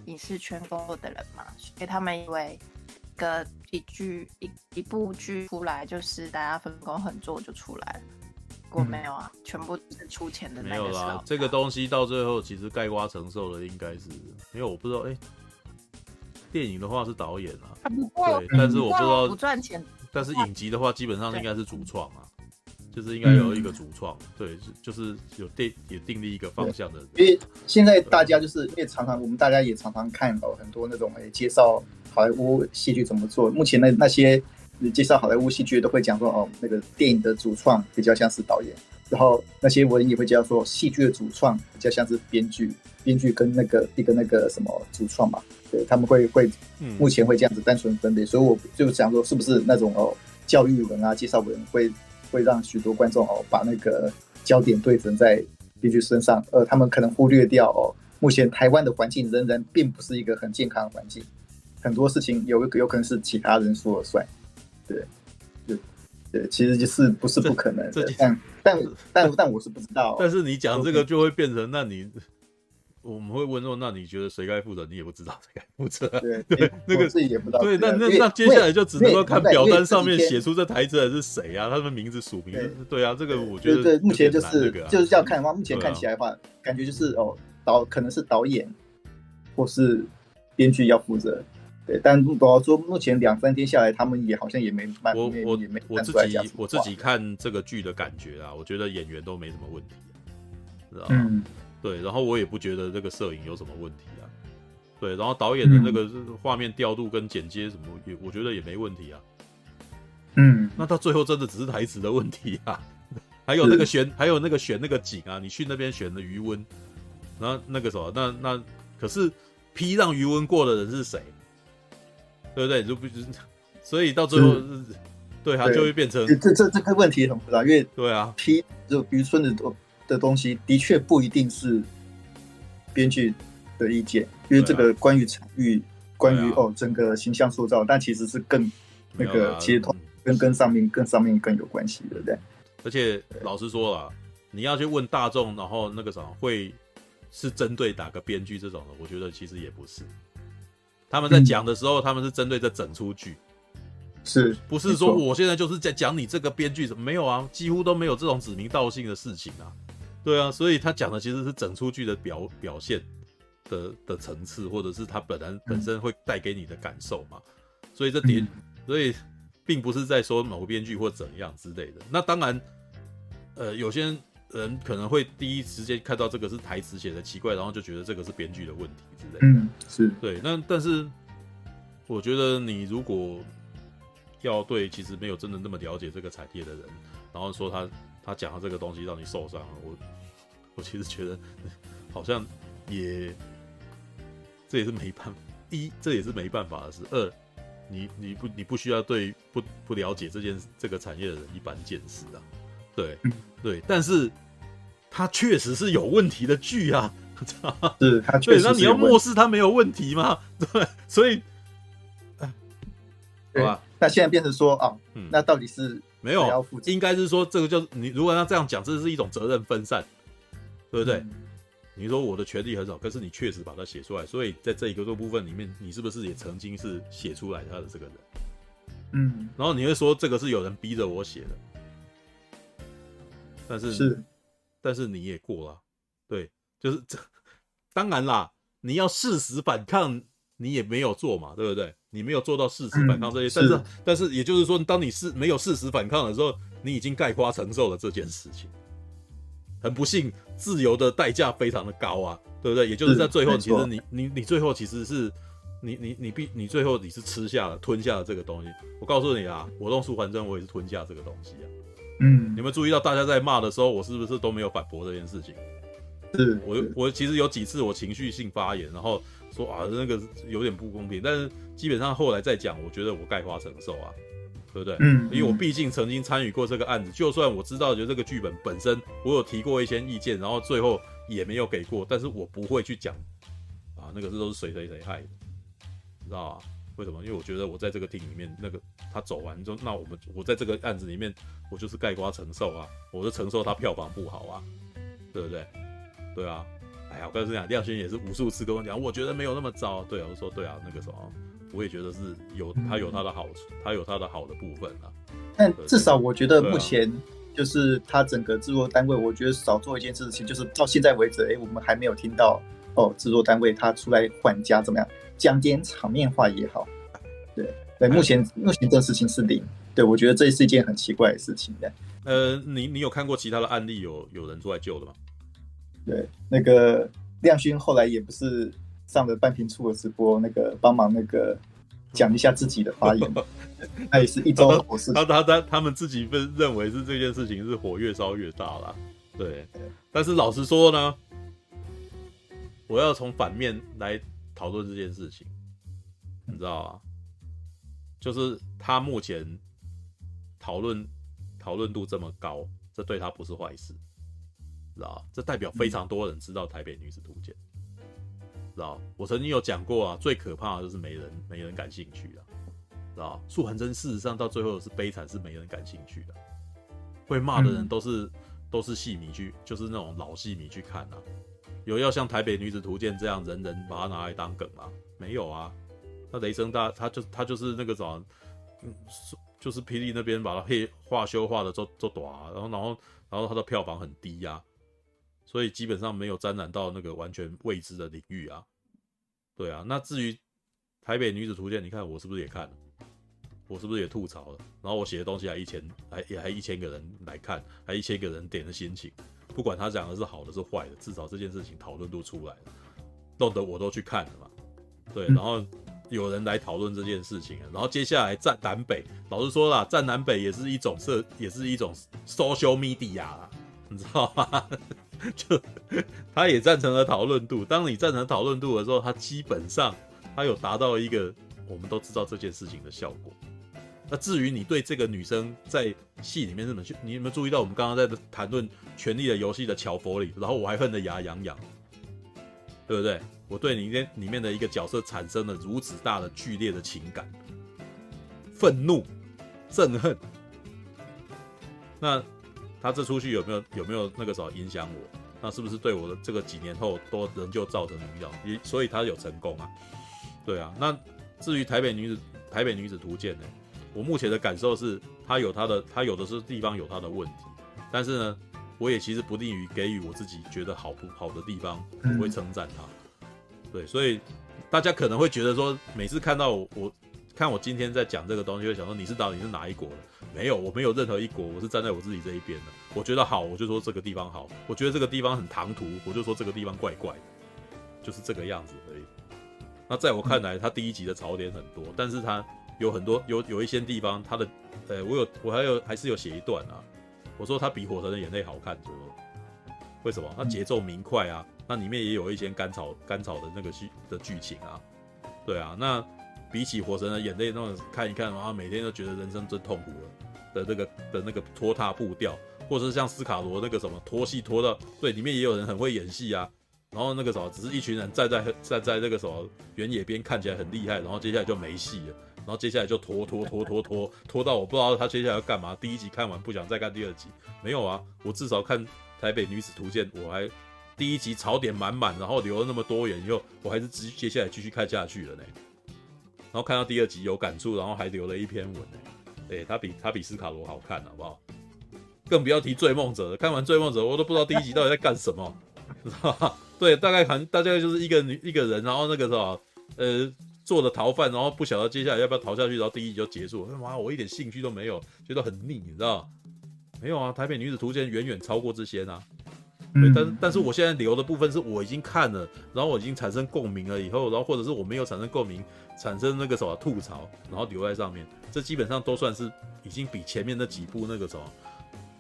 影视圈工作的人嘛，所以他们以为一个一剧一一部剧出来就是大家分工很做就出来了，结果没有啊，嗯、全部是出钱的那个。没有啦，这个东西到最后其实盖瓜承受的应该是，因为我不知道哎。电影的话是导演啊，对，但是我不知道不赚钱。但是影集的话，基本上应该是主创啊，就是应该有一个主创，对，就是有定也定立一个方向的。因为现在大家就是因为常常我们大家也常常看到很多那种哎介绍好莱坞戏剧怎么做。目前那那些介绍好莱坞戏剧都会讲说哦，那个电影的主创比较像是导演，然后那些文也会介绍说戏剧的主创比较像是编剧，编剧跟那个一个那个什么主创嘛。对，他们会会，目前会这样子单纯分类，嗯、所以我就想说，是不是那种哦，教育文啊、介绍文会会让许多观众哦，把那个焦点对准在编剧身上，呃，他们可能忽略掉哦，目前台湾的环境仍然并不是一个很健康的环境，很多事情有有可能是其他人说了算，对，对对，其实就是不是不可能的，但但但但我是不知道。但是你讲这个就会变成，那你。我们会问说，那你觉得谁该负责？你也不知道谁该负责。对对，那个自己也不知道。对，那那那接下来就只能够看表单上面写出这台词的是谁啊？他们名字署名。对啊，这个我觉得对，目前就是就是要看的话，目前看起来的话，感觉就是哦，导可能是导演或是编剧要负责。对，但我要说，目前两三天下来，他们也好像也没蛮我我也没我自己我自己看这个剧的感觉啊，我觉得演员都没什么问题，知道吗？对，然后我也不觉得这个摄影有什么问题啊。对，然后导演的那个画面调度跟剪接什么，也我觉得也没问题啊。嗯，那到最后真的只是台词的问题啊。还有那个选，还有那个选那个景啊，你去那边选的余温，然后那个什么，那那可是批让余温过的人是谁？对不对？就不是，所以到最后，对他就会变成这这这个问题很复杂，因为对啊，批就渔村的东。的东西的确不一定是编剧的意见，因为这个关于场域、关于哦整个形象塑造，但其实是更那个接通，跟跟上面、跟上面更有关系对不，对。而且老实说了，你要去问大众，然后那个什么会是针对哪个编剧这种的，我觉得其实也不是。他们在讲的时候，他们是针对这整出剧，是不是说我现在就是在讲你这个编剧什么？没有啊，几乎都没有这种指名道姓的事情啊。对啊，所以他讲的其实是整出剧的表表现的的层次，或者是他本来本身会带给你的感受嘛。所以这点，所以并不是在说某个编剧或怎样之类的。那当然，呃，有些人可能会第一时间看到这个是台词写的奇怪，然后就觉得这个是编剧的问题之类的。嗯，是对。那但是，我觉得你如果要对其实没有真的那么了解这个产业的人，然后说他。他讲的这个东西让你受伤了，我我其实觉得好像也这也是没办法，一这也是没办法的事。二，你你不你不需要对不不了解这件这个产业的人一般见识啊。对对，但是他确实是有问题的剧啊，是他 确实对，那你要漠视他没有问题吗？对，所以，对吧，那现在变成说啊，那到底是？没有，应该是说这个就是你如果要这样讲，这是一种责任分散，对不对？嗯、你说我的权利很少，可是你确实把它写出来，所以在这一个这部分里面，你是不是也曾经是写出来他的这个人？嗯，然后你会说这个是有人逼着我写的，但是是，但是你也过了，对，就是这，当然啦，你要誓死反抗。你也没有做嘛，对不对？你没有做到誓死反抗这些，嗯、但是，但是也就是说，当你是没有誓死反抗的时候，你已经概括承受了这件事情。很不幸，自由的代价非常的高啊，对不对？也就是在最后，其实你你你最后其实是你你你必你最后你是吃下了吞下了这个东西。我告诉你啊，我用素还真，我也是吞下这个东西啊。嗯，你们注意到大家在骂的时候，我是不是都没有反驳这件事情？是我我其实有几次我情绪性发言，然后。说啊，那个有点不公平，但是基本上后来再讲，我觉得我概括承受啊，对不对？嗯，因为我毕竟曾经参与过这个案子，就算我知道，觉得这个剧本本身我有提过一些意见，然后最后也没有给过，但是我不会去讲啊，那个是都是谁谁谁害的，你知道吗？为什么？因为我觉得我在这个厅里面，那个他走完之后，那我们我在这个案子里面，我就是盖瓜承受啊，我就承受他票房不好啊，对不对？对啊。哎呀，我跟你讲，亮轩也是无数次跟我讲，我觉得没有那么糟。对啊，我说对啊，那个什么，我也觉得是有他有他的好处，他有他的好的部分啊。但至少我觉得目前就是他整个制作单位，我觉得少做一件事情，就是到现在为止，哎，我们还没有听到哦，制作单位他出来换家怎么样，讲点场面话也好。对对，目前目前这事情是零。对，我觉得这是一件很奇怪的事情的。呃，你你有看过其他的案例有有人出来救的吗？对，那个亮勋后来也不是上了半瓶醋的直播，那个帮忙那个讲一下自己的发言，那也是一周。他他他他们自己认认为是这件事情是火越烧越大了，对。但是老实说呢，我要从反面来讨论这件事情，你知道吗？就是他目前讨论讨论度这么高，这对他不是坏事。知道，这代表非常多人知道《台北女子图鉴》，知道？我曾经有讲过啊，最可怕的就是没人没人感兴趣啊，知知道？素还真事实上到最后是悲惨，是没人感兴趣的。会骂的人都是、嗯、都是戏迷去，就是那种老戏迷去看啊。有要像《台北女子图鉴》这样人人把它拿来当梗吗？没有啊。那雷声大，他就他就是那个什么，嗯，就是霹雳那边把它黑画修画的做做短，然后然后然后它的票房很低呀、啊，所以基本上没有沾染到那个完全未知的领域啊。对啊，那至于《台北女子图鉴》，你看我是不是也看了？我是不是也吐槽了？然后我写的东西还一千，还也还一千个人来看，还一千个人点的心情。不管他讲的是好的是坏的，至少这件事情讨论度出来了，弄得我都去看了嘛。对，然后有人来讨论这件事情，然后接下来站南北，老实说啦，站南北也是一种社，也是一种 social media 啦，你知道吗？就他也赞成了讨论度。当你赞成讨论度的时候，他基本上他有达到一个我们都知道这件事情的效果。那至于你对这个女生在戏里面怎么去，你有没有注意到我们刚刚在谈论《权力的游戏》的乔佛里，然后我还恨得牙痒痒，对不对？我对里面里面的一个角色产生了如此大的剧烈的情感，愤怒、憎恨。那他这出戏有没有有没有那个时候影响我？那是不是对我的这个几年后都仍旧造成影响？所以他有成功啊？对啊。那至于台北女子台北女子图鉴呢？我目前的感受是，他有他的，他有的是地方有他的问题，但是呢，我也其实不利于给予我自己觉得好不好的地方，我会称赞他。对，所以大家可能会觉得说，每次看到我，我看我今天在讲这个东西，会想说你是到底是哪一国的？没有，我没有任何一国，我是站在我自己这一边的。我觉得好，我就说这个地方好；我觉得这个地方很唐突，我就说这个地方怪怪的，就是这个样子而已。那在我看来，他第一集的槽点很多，但是他。有很多有有一些地方，他的，呃，我有我还有还是有写一段啊。我说他比《火神的眼泪》好看多了，为什么？他节奏明快啊，那里面也有一些甘草甘草的那个剧的剧情啊，对啊。那比起《火神的眼泪》那种看一看，然后每天都觉得人生真痛苦了的那个的那个拖沓步调，或者是像斯卡罗那个什么拖戏拖到，对，里面也有人很会演戏啊。然后那个什么，只是一群人站在站在那个什么原野边看起来很厉害，然后接下来就没戏了。然后接下来就拖拖拖拖拖拖到我不知道他接下来要干嘛。第一集看完不想再看第二集，没有啊，我至少看《台北女子图鉴》，我还第一集槽点满满，然后留了那么多元，以后我还是接接下来继续看下去了呢。然后看到第二集有感触，然后还留了一篇文呢。哎，他比他比斯卡罗好看，好不好？更不要提《追梦者》了。看完《追梦者》，我都不知道第一集到底在干什么，知道吧？对，大概可能大概就是一个女一个人，然后那个什么，呃。做了逃犯，然后不晓得接下来要不要逃下去，然后第一集就结束了。妈，我一点兴趣都没有，觉得很腻，你知道？没有啊，《台北女子图鉴》远远超过这些呢。对，但是但是我现在留的部分是我已经看了，然后我已经产生共鸣了以后，然后或者是我没有产生共鸣，产生那个什么吐槽，然后留在上面，这基本上都算是已经比前面那几部那个什么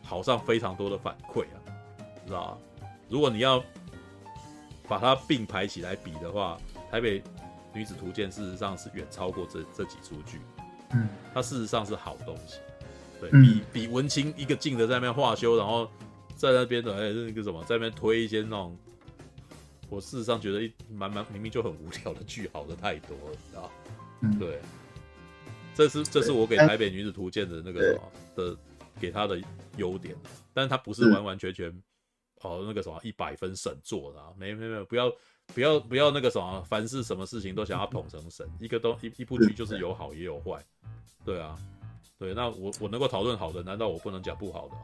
好上非常多的反馈啊，知道吧？如果你要把它并排起来比的话，台北。女子图鉴事实上是远超过这这几出剧，嗯，它事实上是好东西，对、嗯、比比文青一个劲的在那边画修，然后在那边的哎那个什么在那边推一些那种，我事实上觉得一蛮蛮明明就很无聊的剧好的太多了，你知道？嗯，对，这是这是我给台北女子图鉴的那个什么的给他的优点，但是它不是。完完全全哦那个什么一百分神作的，啊，没没没不要。不要不要那个什么，凡是什么事情都想要捧成神，一个都一一部剧就是有好也有坏，对啊，对，那我我能够讨论好的，难道我不能讲不好的？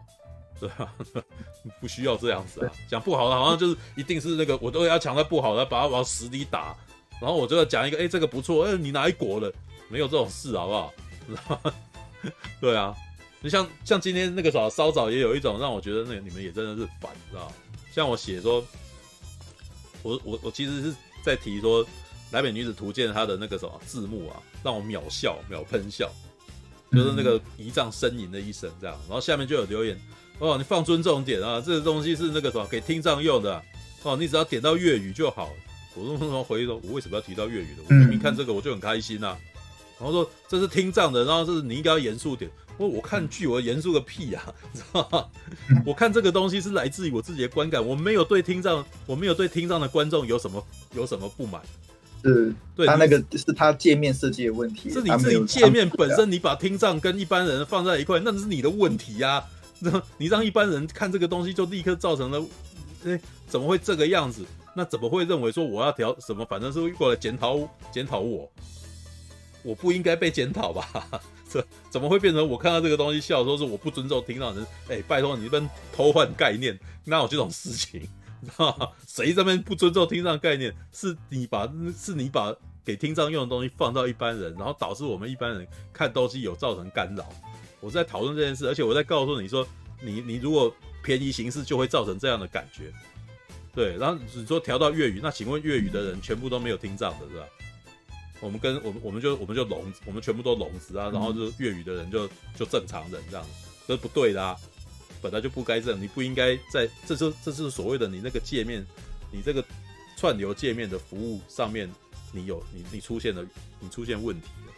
对啊，不需要这样子啊，讲不好的好像就是一定是那个我都要抢在不好的，把它往死里打，然后我就要讲一个，哎，这个不错，哎，你哪一国的？没有这种事好不好？对啊，你像像今天那个什么，稍早也有一种让我觉得那个你们也真的是烦，知道像我写说。我我我其实是在提说《南美女子图鉴》它的那个什么字幕啊，让我秒笑秒喷笑，就是那个仪仗呻吟的一声这样。然后下面就有留言哦，你放尊重点啊，这个东西是那个什么给听障用的哦，你只要点到粤语就好。我说什么回忆说，我为什么要提到粤语的？我明明看这个我就很开心呐、啊。然后说这是听障的，然后这是你应该要严肃点。我我看剧我严肃个屁呀、啊，知道吗？我看这个东西是来自于我自己的观感，我没有对听障，我没有对听障的观众有什么有什么不满，是，对，他那个是他界面设计的问题，是你自己界面本身，你把听障跟一般人放在一块，那是你的问题呀、啊。那你让一般人看这个东西，就立刻造成了，哎，怎么会这个样子？那怎么会认为说我要调什么？反正是过来检讨检讨我，我不应该被检讨吧？这怎么会变成我看到这个东西笑说是我不尊重听障人？哎，拜托你这边偷换概念，哪有这种事情？知道？谁这边不尊重听障概念？是你把是你把给听障用的东西放到一般人，然后导致我们一般人看东西有造成干扰。我在讨论这件事，而且我在告诉你说，你你如果便宜行事，就会造成这样的感觉。对，然后你说调到粤语，那请问粤语的人全部都没有听障的是吧？我们跟我们我们就我们就聋，我们全部都聋子啊，然后就粤语的人就就正常人这样，这是不对的啊，本来就不该这样，你不应该在这就这是所谓的你那个界面，你这个串流界面的服务上面，你有你你出现了你出现问题了。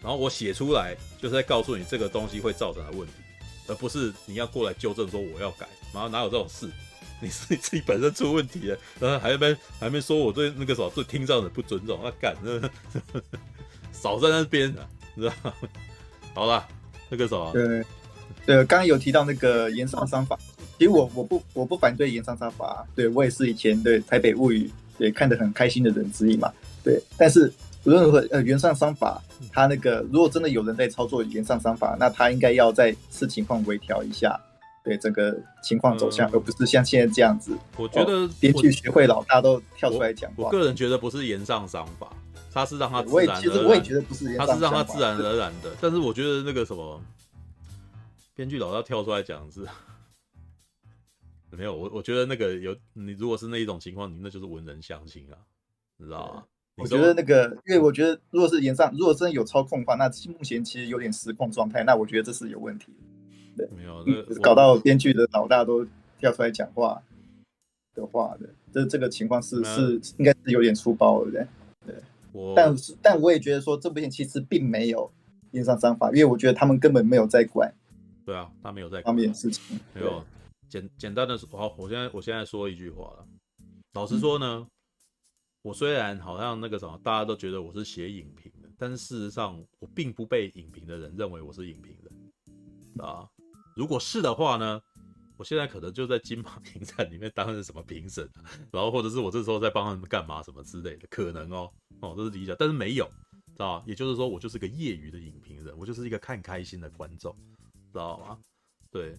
然后我写出来，就是在告诉你这个东西会造成的问题，而不是你要过来纠正说我要改。然后哪有这种事？你是你自己本身出问题了，然后还没还没说我对那个什么对听障的不尊重，那干那 少在那边啊，知道吗？好了，那个什么，对对，刚刚有提到那个延上商法，其实我我不我不反对延上商法，对我也是以前对台北物语也看得很开心的人之一嘛，对，但是。无论如何，呃，原上商法，他那个如果真的有人在操作原上商法，那他应该要在视情况微调一下，对整个情况走向，呃、而不是像现在这样子。我觉得编剧学会老大都跳出来讲话我。我个人觉得不是言上伤法，他是让他自然我也其实我也觉得不是言上商法，他是让他自然而然的。但是我觉得那个什么编剧老大跳出来讲是，没有我我觉得那个有你如果是那一种情况，你那就是文人相亲啊，你知道吗？我觉得那个，因为我觉得，如果是炎上，如果真的有操控的话，那目前其实有点失控状态，那我觉得这是有问题的。对，没有，那搞到编剧的老大都跳出来讲话的话的，这这个情况是是应该是有点粗暴的，对。对，我但是但我也觉得说，这部片其实并没有印上章法，因为我觉得他们根本没有在管。对啊，他没有在管方面的事情。没有，简简单的说，好，我现在我现在说一句话了，老实说呢。嗯我虽然好像那个什么，大家都觉得我是写影评的，但是事实上我并不被影评的人认为我是影评人啊。如果是的话呢，我现在可能就在金马影展里面担任什么评审，然后或者是我这时候在帮他们干嘛什么之类的，可能哦哦，这是理解，但是没有，知道吧？也就是说，我就是个业余的影评人，我就是一个看开心的观众，知道吗？对，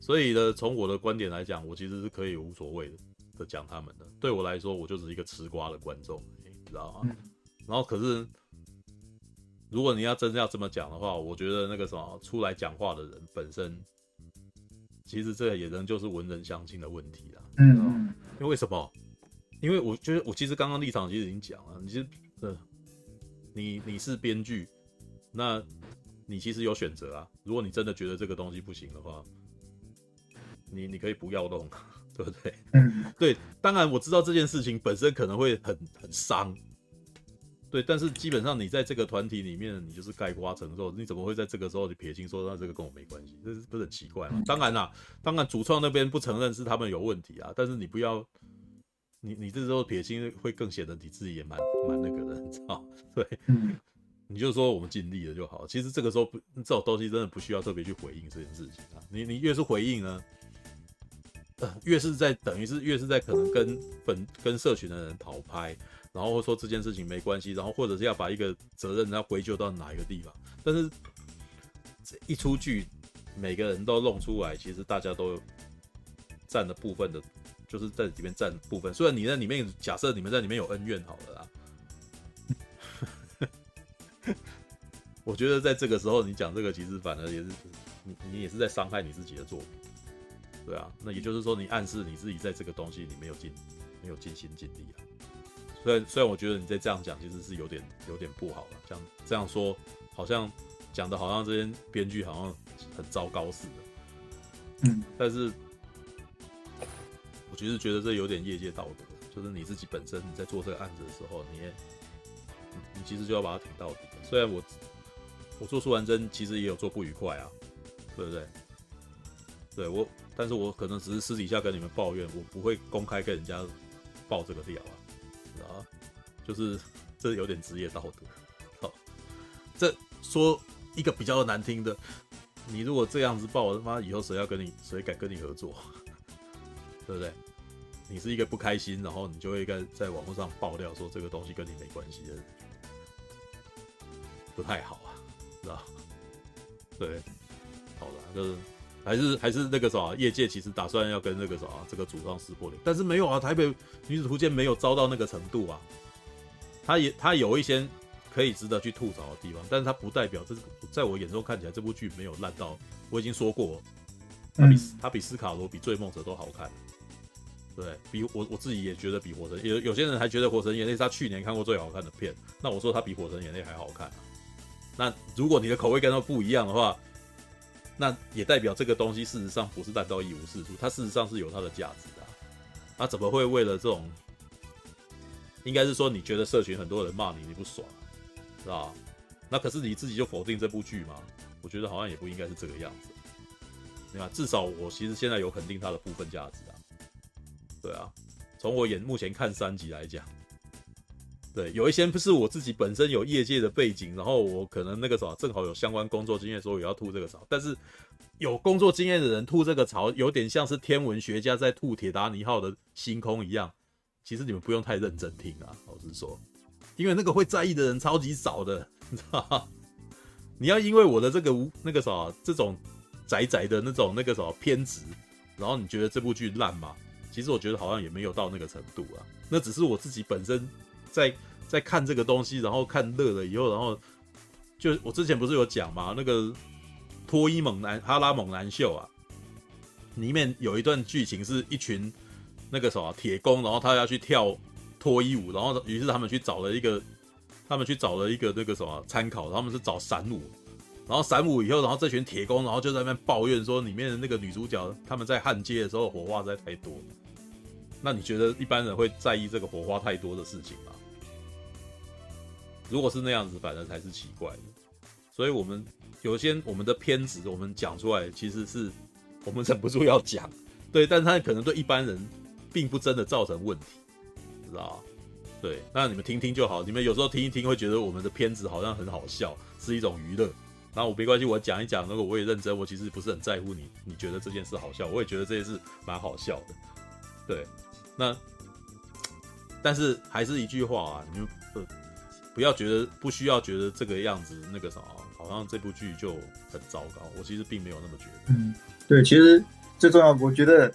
所以呢，从我的观点来讲，我其实是可以无所谓的。的讲他们的，对我来说，我就是一个吃瓜的观众，你知道吗？然后可是，如果你要真的要这么讲的话，我觉得那个什么出来讲话的人本身，其实这也仍旧是文人相轻的问题啦。嗯，因为为什么？因为我觉得我其实刚刚立场其实已经讲了，你其实呃，你你是编剧，那你其实有选择啊。如果你真的觉得这个东西不行的话，你你可以不要弄。对不对？嗯，对，当然我知道这件事情本身可能会很很伤，对，但是基本上你在这个团体里面，你就是概括承受，你怎么会在这个时候就撇清说那这个跟我没关系？这是不是很奇怪吗？当然啦，当然主创那边不承认是他们有问题啊，但是你不要，你你这时候撇清会更显得你自己也蛮蛮那个的，你知道？对，你就说我们尽力了就好。其实这个时候不这种东西真的不需要特别去回应这件事情啊，你你越是回应呢？越是在等于是越是在可能跟粉跟社群的人讨拍，然后说这件事情没关系，然后或者是要把一个责任要归咎到哪一个地方，但是这一出剧，每个人都弄出来，其实大家都占了部分的，就是在里面占部分。虽然你在里面假设你们在里面有恩怨好了啦，我觉得在这个时候你讲这个，其实反而也是你你也是在伤害你自己的作品。对啊，那也就是说，你暗示你自己在这个东西里没有尽没有尽心尽力啊。虽然虽然我觉得你在这样讲，其实是有点有点不好了。像这样说，好像讲的好像这些编剧好像很糟糕似的。嗯，但是我其实觉得这有点业界道德，就是你自己本身你在做这个案子的时候，你也你其实就要把它挺到底。虽然我我做出完真，其实也有做不愉快啊，对不对？对我。但是我可能只是私底下跟你们抱怨，我不会公开跟人家爆这个料啊，啊，就是这有点职业道德。好，这说一个比较难听的，你如果这样子爆，他妈以后谁要跟你，谁敢跟你合作？对不对？你是一个不开心，然后你就会在在网络上爆料说这个东西跟你没关系的，不太好啊，知道？对，好了，就是还是还是那个啥，业界其实打算要跟那个啥这个主创撕破脸，但是没有啊，台北女子图鉴没有糟到那个程度啊，他也他有一些可以值得去吐槽的地方，但是他不代表这在我眼中看起来这部剧没有烂到，我已经说过，他比他比斯卡罗比醉梦者都好看。对比我我自己也觉得比火神有有些人还觉得火神眼泪是他去年看过最好看的片，那我说他比火神眼泪还好看啊。那如果你的口味跟他不一样的话，那也代表这个东西事实上不是烂到一无是处，它事实上是有它的价值的啊。他怎么会为了这种，应该是说你觉得社群很多人骂你你不爽，是吧？那可是你自己就否定这部剧吗？我觉得好像也不应该是这个样子，对吧？至少我其实现在有肯定它的部分价值啊。对啊，从我眼目前看三集来讲，对，有一些不是我自己本身有业界的背景，然后我可能那个啥正好有相关工作经验，所以我要吐这个槽。但是有工作经验的人吐这个槽，有点像是天文学家在吐铁达尼号的星空一样。其实你们不用太认真听啊，老实说，因为那个会在意的人超级少的，你知道？你要因为我的这个那个啥这种宅宅的那种那个什么偏执，然后你觉得这部剧烂吗？其实我觉得好像也没有到那个程度啊，那只是我自己本身在在看这个东西，然后看乐了以后，然后就我之前不是有讲吗？那个脱衣猛男哈拉猛男秀啊，里面有一段剧情是一群那个什么铁工，然后他要去跳脱衣舞，然后于是他们去找了一个，他们去找了一个那个什么参考，他们是找闪舞。然后闪舞以后，然后这群铁工，然后就在那边抱怨说，里面的那个女主角他们在焊接的时候火花实在太多。那你觉得一般人会在意这个火花太多的事情吗？如果是那样子，反而才是奇怪的。所以，我们有些我们的偏执，我们讲出来，其实是我们忍不住要讲，对，但是他可能对一般人并不真的造成问题，知道？对，那你们听听就好。你们有时候听一听，会觉得我们的片子好像很好笑，是一种娱乐。那我没关系，我讲一讲，那个我也认真，我其实不是很在乎你，你觉得这件事好笑，我也觉得这件事蛮好笑的，对。那，但是还是一句话啊，你们不不要觉得不需要觉得这个样子那个啥，好像这部剧就很糟糕。我其实并没有那么觉得。嗯，对，其实最重要，我觉得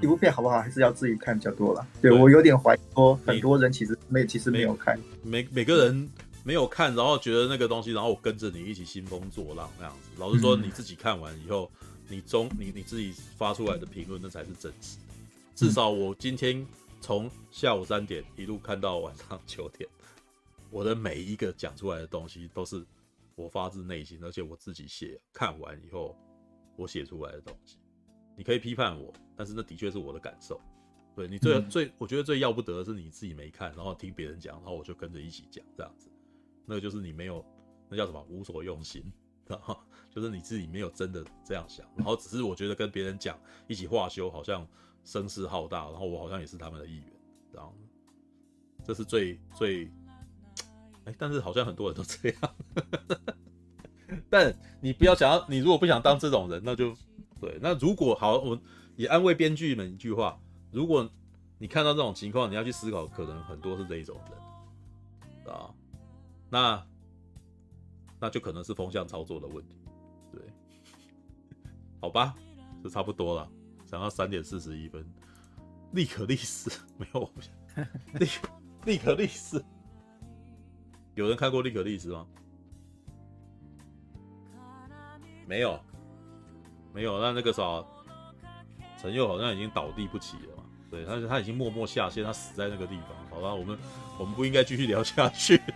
一部片好不好，还是要自己看比较多了。对，对我有点怀疑说，很多人其实没其实没有看，每每个人没有看，然后觉得那个东西，然后我跟着你一起兴风作浪那样子。老实说，你自己看完以后，嗯、你中你你自己发出来的评论，那才是真实。至少我今天从下午三点一路看到晚上九点，我的每一个讲出来的东西都是我发自内心，而且我自己写，看完以后我写出来的东西。你可以批判我，但是那的确是我的感受。对，你最最，我觉得最要不得的是你自己没看，然后听别人讲，然后我就跟着一起讲这样子。那个就是你没有，那叫什么？无所用心，然后就是你自己没有真的这样想，然后只是我觉得跟别人讲一起化修，好像。声势浩大，然后我好像也是他们的一员，这样，这是最最，哎，但是好像很多人都这样，但你不要想要，你如果不想当这种人，那就对。那如果好，我也安慰编剧们一句话：如果你看到这种情况，你要去思考，可能很多是这一种人，啊，那那就可能是风向操作的问题，对，好吧，就差不多了。讲到三点四十一分，立可历史没有，立立可历史，有人看过立可历史吗？没有，没有。那那个啥，陈佑好像已经倒地不起了嘛？对，他他已经默默下线，他死在那个地方。好了，我们我们不应该继续聊下去。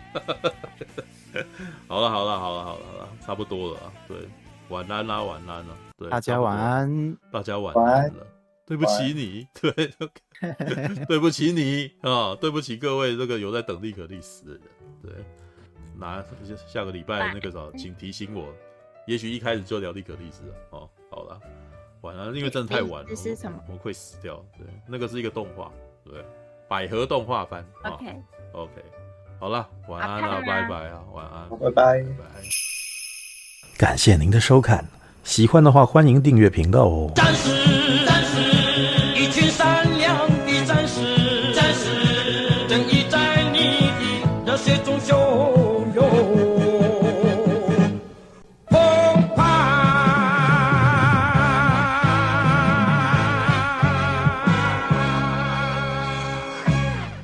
好了好了好了好了好了，差不多了。对。晚安啦，晚安啦，对，大家晚安，大家晚安了。对不起你，对，对不起你啊，对不起各位这个有在等立可历史的人，对，那下个礼拜那个啥，请提醒我，也许一开始就聊立可历史了哦。好了，晚安，因为真的太晚了，我会死掉。对，那个是一个动画，对，百合动画番。OK OK，好了，晚安了，拜拜啊，晚安，拜拜。感谢您的收看，喜欢的话欢迎订阅频道哦。